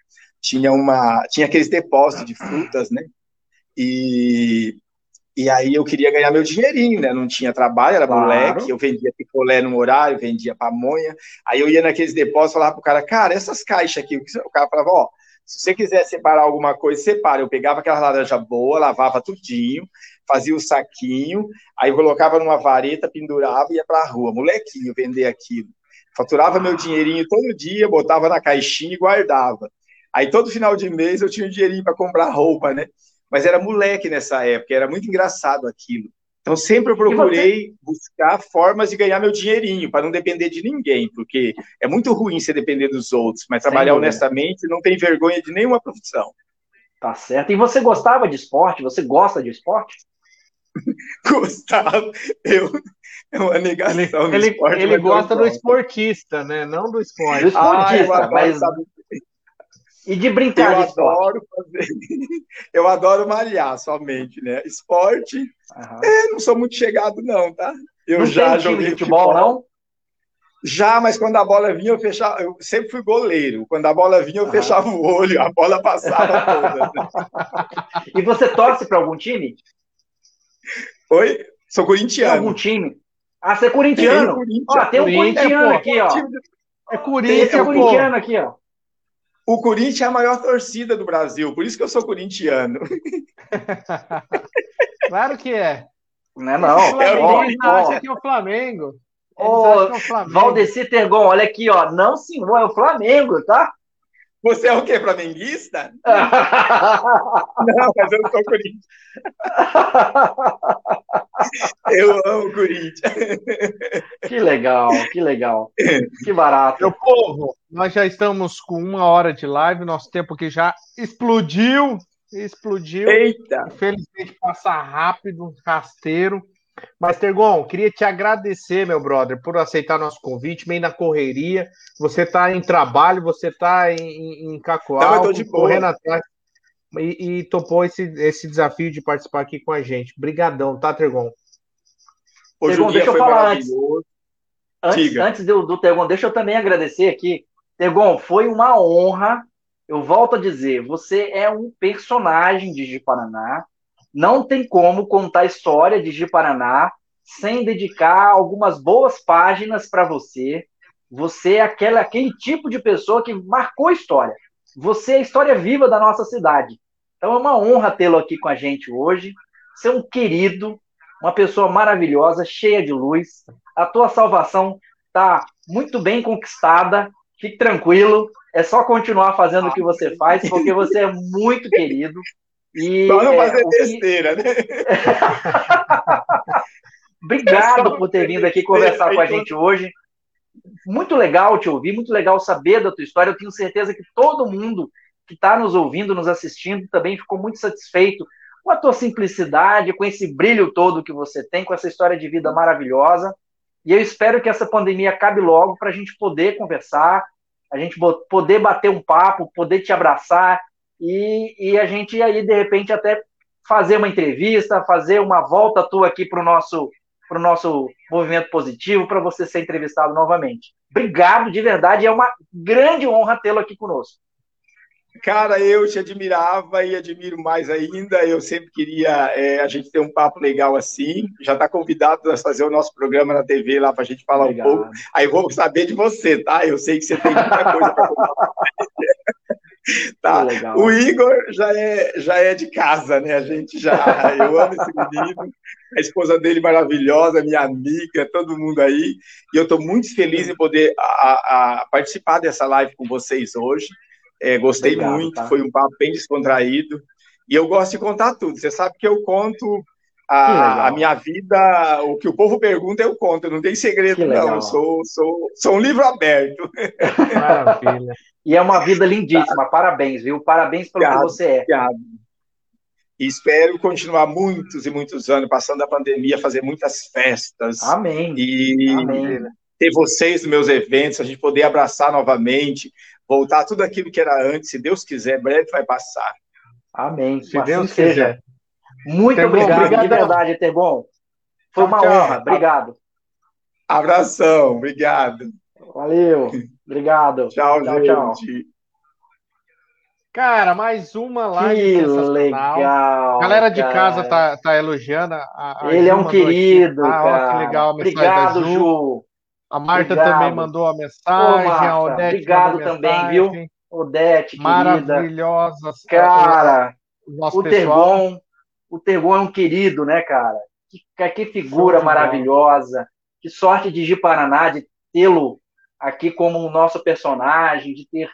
Speaker 3: tinha uma tinha aqueles depósitos de frutas, né? E e aí eu queria ganhar meu dinheirinho, né? Não tinha trabalho, era claro. moleque, eu vendia picolé no horário, vendia pamonha. Aí eu ia naqueles depósitos e falava pro cara, cara, essas caixas aqui, o cara falava, ó, se você quiser separar alguma coisa, separa. Eu pegava aquela laranja boa, lavava tudinho, fazia o saquinho, aí colocava numa vareta, pendurava e ia pra rua, molequinho, vender aquilo. Faturava meu dinheirinho todo dia, botava na caixinha e guardava. Aí todo final de mês eu tinha um dinheirinho para comprar roupa, né? Mas era moleque nessa época, era muito engraçado aquilo. Então sempre eu procurei buscar formas de ganhar meu dinheirinho, para não depender de ninguém, porque é muito ruim você depender dos outros, mas trabalhar honestamente não tem vergonha de nenhuma profissão.
Speaker 2: Tá certo. E você gostava de esporte? Você gosta de esporte?
Speaker 3: Gostava. Eu, é uma negação
Speaker 4: ele, ele, esporte, ele gosta do esportista, né? Não do esporte. Do
Speaker 2: esportista, ah, mas, e de brincar
Speaker 3: eu
Speaker 2: de?
Speaker 3: Adoro fazer... Eu adoro malhar somente, né? Esporte, uhum. é, não sou muito chegado, não, tá? Eu
Speaker 2: não já joguei futebol, futebol, não?
Speaker 3: Já, mas quando a bola vinha, eu fechava. Eu sempre fui goleiro. Quando a bola vinha, eu uhum. fechava o olho, a bola passava toda.
Speaker 2: e você torce para algum time?
Speaker 3: Oi? Sou corintiano.
Speaker 2: Tem algum time? Ah, você é corintiano? Tem, ó, tem um corintiano aqui, ó.
Speaker 4: É Corinthians,
Speaker 2: tem um corintiano aqui, ó.
Speaker 3: O Corinthians é a maior torcida do Brasil, por isso que eu sou corintiano.
Speaker 4: claro que é.
Speaker 2: Não é não.
Speaker 4: É o acha que é o Flamengo.
Speaker 2: Ô, oh, Valdeci Tergon, olha aqui, ó. Não, senhor, é o Flamengo, tá?
Speaker 3: Você é o quê? Flamenguista? não, mas eu sou Corinthians. eu amo o Corinthians.
Speaker 2: Que legal, que legal. Que barato.
Speaker 4: Meu povo, nós já estamos com uma hora de live, nosso tempo aqui já explodiu. Explodiu.
Speaker 3: Eita!
Speaker 4: Infelizmente passa rápido, rasteiro. Mas, Tergon, queria te agradecer, meu brother, por aceitar nosso convite, meio na correria. Você está em trabalho, você está em, em Cacoal, correndo atrás. E, e, topou esse, esse desafio de participar aqui com a gente. Obrigadão, tá, Tergon?
Speaker 2: Tergon, deixa eu falar antes. Antes, antes do, do Tergon, deixa eu também agradecer aqui. Tergon, foi uma honra. Eu volto a dizer, você é um personagem de Paraná. Não tem como contar a história de Ji-Paraná sem dedicar algumas boas páginas para você. Você é aquele, aquele tipo de pessoa que marcou a história. Você é a história viva da nossa cidade. Então é uma honra tê-lo aqui com a gente hoje. Você é um querido, uma pessoa maravilhosa, cheia de luz. A tua salvação está muito bem conquistada. Fique tranquilo. É só continuar fazendo o que você faz, porque você é muito querido.
Speaker 3: E, Só não fazer é, besteira, que... né?
Speaker 2: Obrigado por ter vindo aqui conversar com a gente hoje. Muito legal te ouvir, muito legal saber da tua história. Eu tenho certeza que todo mundo que está nos ouvindo, nos assistindo, também ficou muito satisfeito com a tua simplicidade, com esse brilho todo que você tem, com essa história de vida maravilhosa. E eu espero que essa pandemia acabe logo para a gente poder conversar, a gente poder bater um papo, poder te abraçar, e, e a gente aí, de repente, até fazer uma entrevista, fazer uma volta tua aqui para o nosso, pro nosso movimento positivo, para você ser entrevistado novamente. Obrigado, de verdade, é uma grande honra tê-lo aqui conosco.
Speaker 3: Cara, eu te admirava e admiro mais ainda. Eu sempre queria é, a gente ter um papo legal assim. Já está convidado a fazer o nosso programa na TV lá para a gente falar Obrigado. um pouco. Aí vou saber de você, tá? Eu sei que você tem muita coisa para contar. tá. O Igor já é, já é de casa, né? A gente já. Eu amo esse menino. A esposa dele maravilhosa, minha amiga, todo mundo aí. E eu estou muito feliz em poder a, a participar dessa live com vocês hoje. É, gostei Obrigado, muito, tá? foi um papo bem descontraído. E eu gosto de contar tudo. Você sabe que eu conto a, a, minha vida, o que o povo pergunta, eu conto. Não tem segredo, não. Eu sou, sou, sou um livro aberto.
Speaker 2: Maravilha. E é uma vida lindíssima. Parabéns, viu? Parabéns pelo obrigado, que você é. Obrigado.
Speaker 3: E espero continuar muitos e muitos anos, passando a pandemia, fazer muitas festas.
Speaker 2: Amém.
Speaker 3: E Amém. ter vocês nos meus eventos, a gente poder abraçar novamente, voltar tudo aquilo que era antes, se Deus quiser, breve vai passar.
Speaker 2: Amém. Se assim Deus seja. Quiser. Muito Ter obrigado, obrigado, de verdade, Eterbom. Foi uma tchau. honra. Obrigado.
Speaker 3: Abração, obrigado.
Speaker 2: Valeu, obrigado.
Speaker 3: tchau, tchau, tchau.
Speaker 4: Cara, mais uma live
Speaker 2: que legal.
Speaker 4: Galera de cara. casa tá, tá elogiando. A,
Speaker 2: a Ele é um querido, ah, cara. que legal. Obrigado, Ju. Ju.
Speaker 4: A Marta Obrigado. também mandou a mensagem. Ô, a Odete
Speaker 2: Obrigado também, viu? Odete,
Speaker 4: querida. Maravilhosa.
Speaker 2: Cara, o Tergon, o Tergon é um querido, né, cara? Que, que figura maravilhosa. Que sorte de Gi Paraná de tê-lo aqui como o nosso personagem, de ter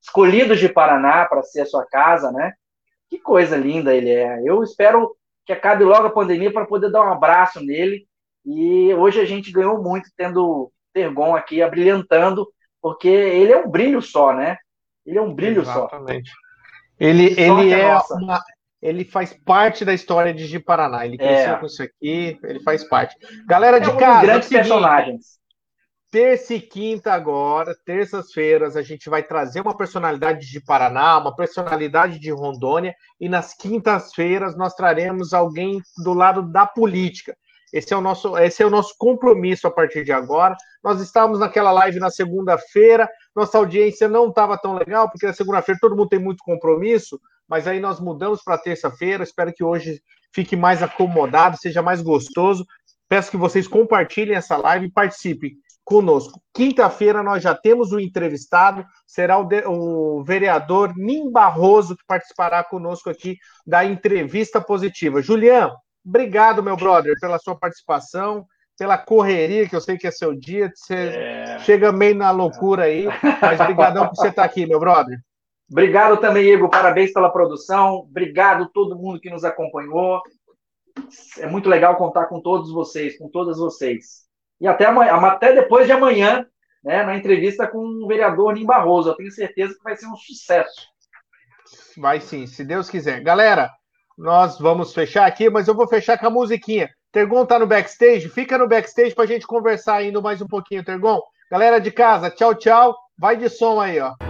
Speaker 2: escolhido de Paraná para ser a sua casa, né? Que coisa linda ele é. Eu espero que acabe logo a pandemia para poder dar um abraço nele. E hoje a gente ganhou muito tendo Tergon aqui abrilhantando, porque ele é um brilho só, né? Ele é um brilho
Speaker 4: Exatamente. só. Ele, ele é uma, ele faz parte da história de Paraná. Ele cresceu é. com isso aqui, ele faz parte. Galera é de um casa,
Speaker 2: grandes é personagens.
Speaker 4: Terça e quinta agora, terças-feiras, a gente vai trazer uma personalidade de Paraná, uma personalidade de Rondônia, e nas quintas-feiras nós traremos alguém do lado da política. Esse é o nosso, esse é o nosso compromisso a partir de agora. Nós estávamos naquela live na segunda-feira, nossa audiência não estava tão legal, porque na segunda-feira todo mundo tem muito compromisso, mas aí nós mudamos para terça-feira. Espero que hoje fique mais acomodado, seja mais gostoso. Peço que vocês compartilhem essa live e participem conosco. Quinta-feira nós já temos o entrevistado, será o, de, o, vereador Nim Barroso que participará conosco aqui da entrevista positiva. Juliano, Obrigado, meu brother, pela sua participação, pela correria, que eu sei que é seu dia. Você é... chega meio na loucura aí, mas obrigadão por você estar aqui, meu brother.
Speaker 2: Obrigado também, Igor. Parabéns pela produção. Obrigado a todo mundo que nos acompanhou. É muito legal contar com todos vocês, com todas vocês. E até, amanhã, até depois de amanhã, né, na entrevista com o vereador Nim Barroso. Eu tenho certeza que vai ser um sucesso.
Speaker 4: Vai sim, se Deus quiser. Galera, nós vamos fechar aqui, mas eu vou fechar com a musiquinha. Tergon tá no backstage, fica no backstage pra gente conversar ainda mais um pouquinho, Tergon. Galera de casa, tchau, tchau. Vai de som aí, ó.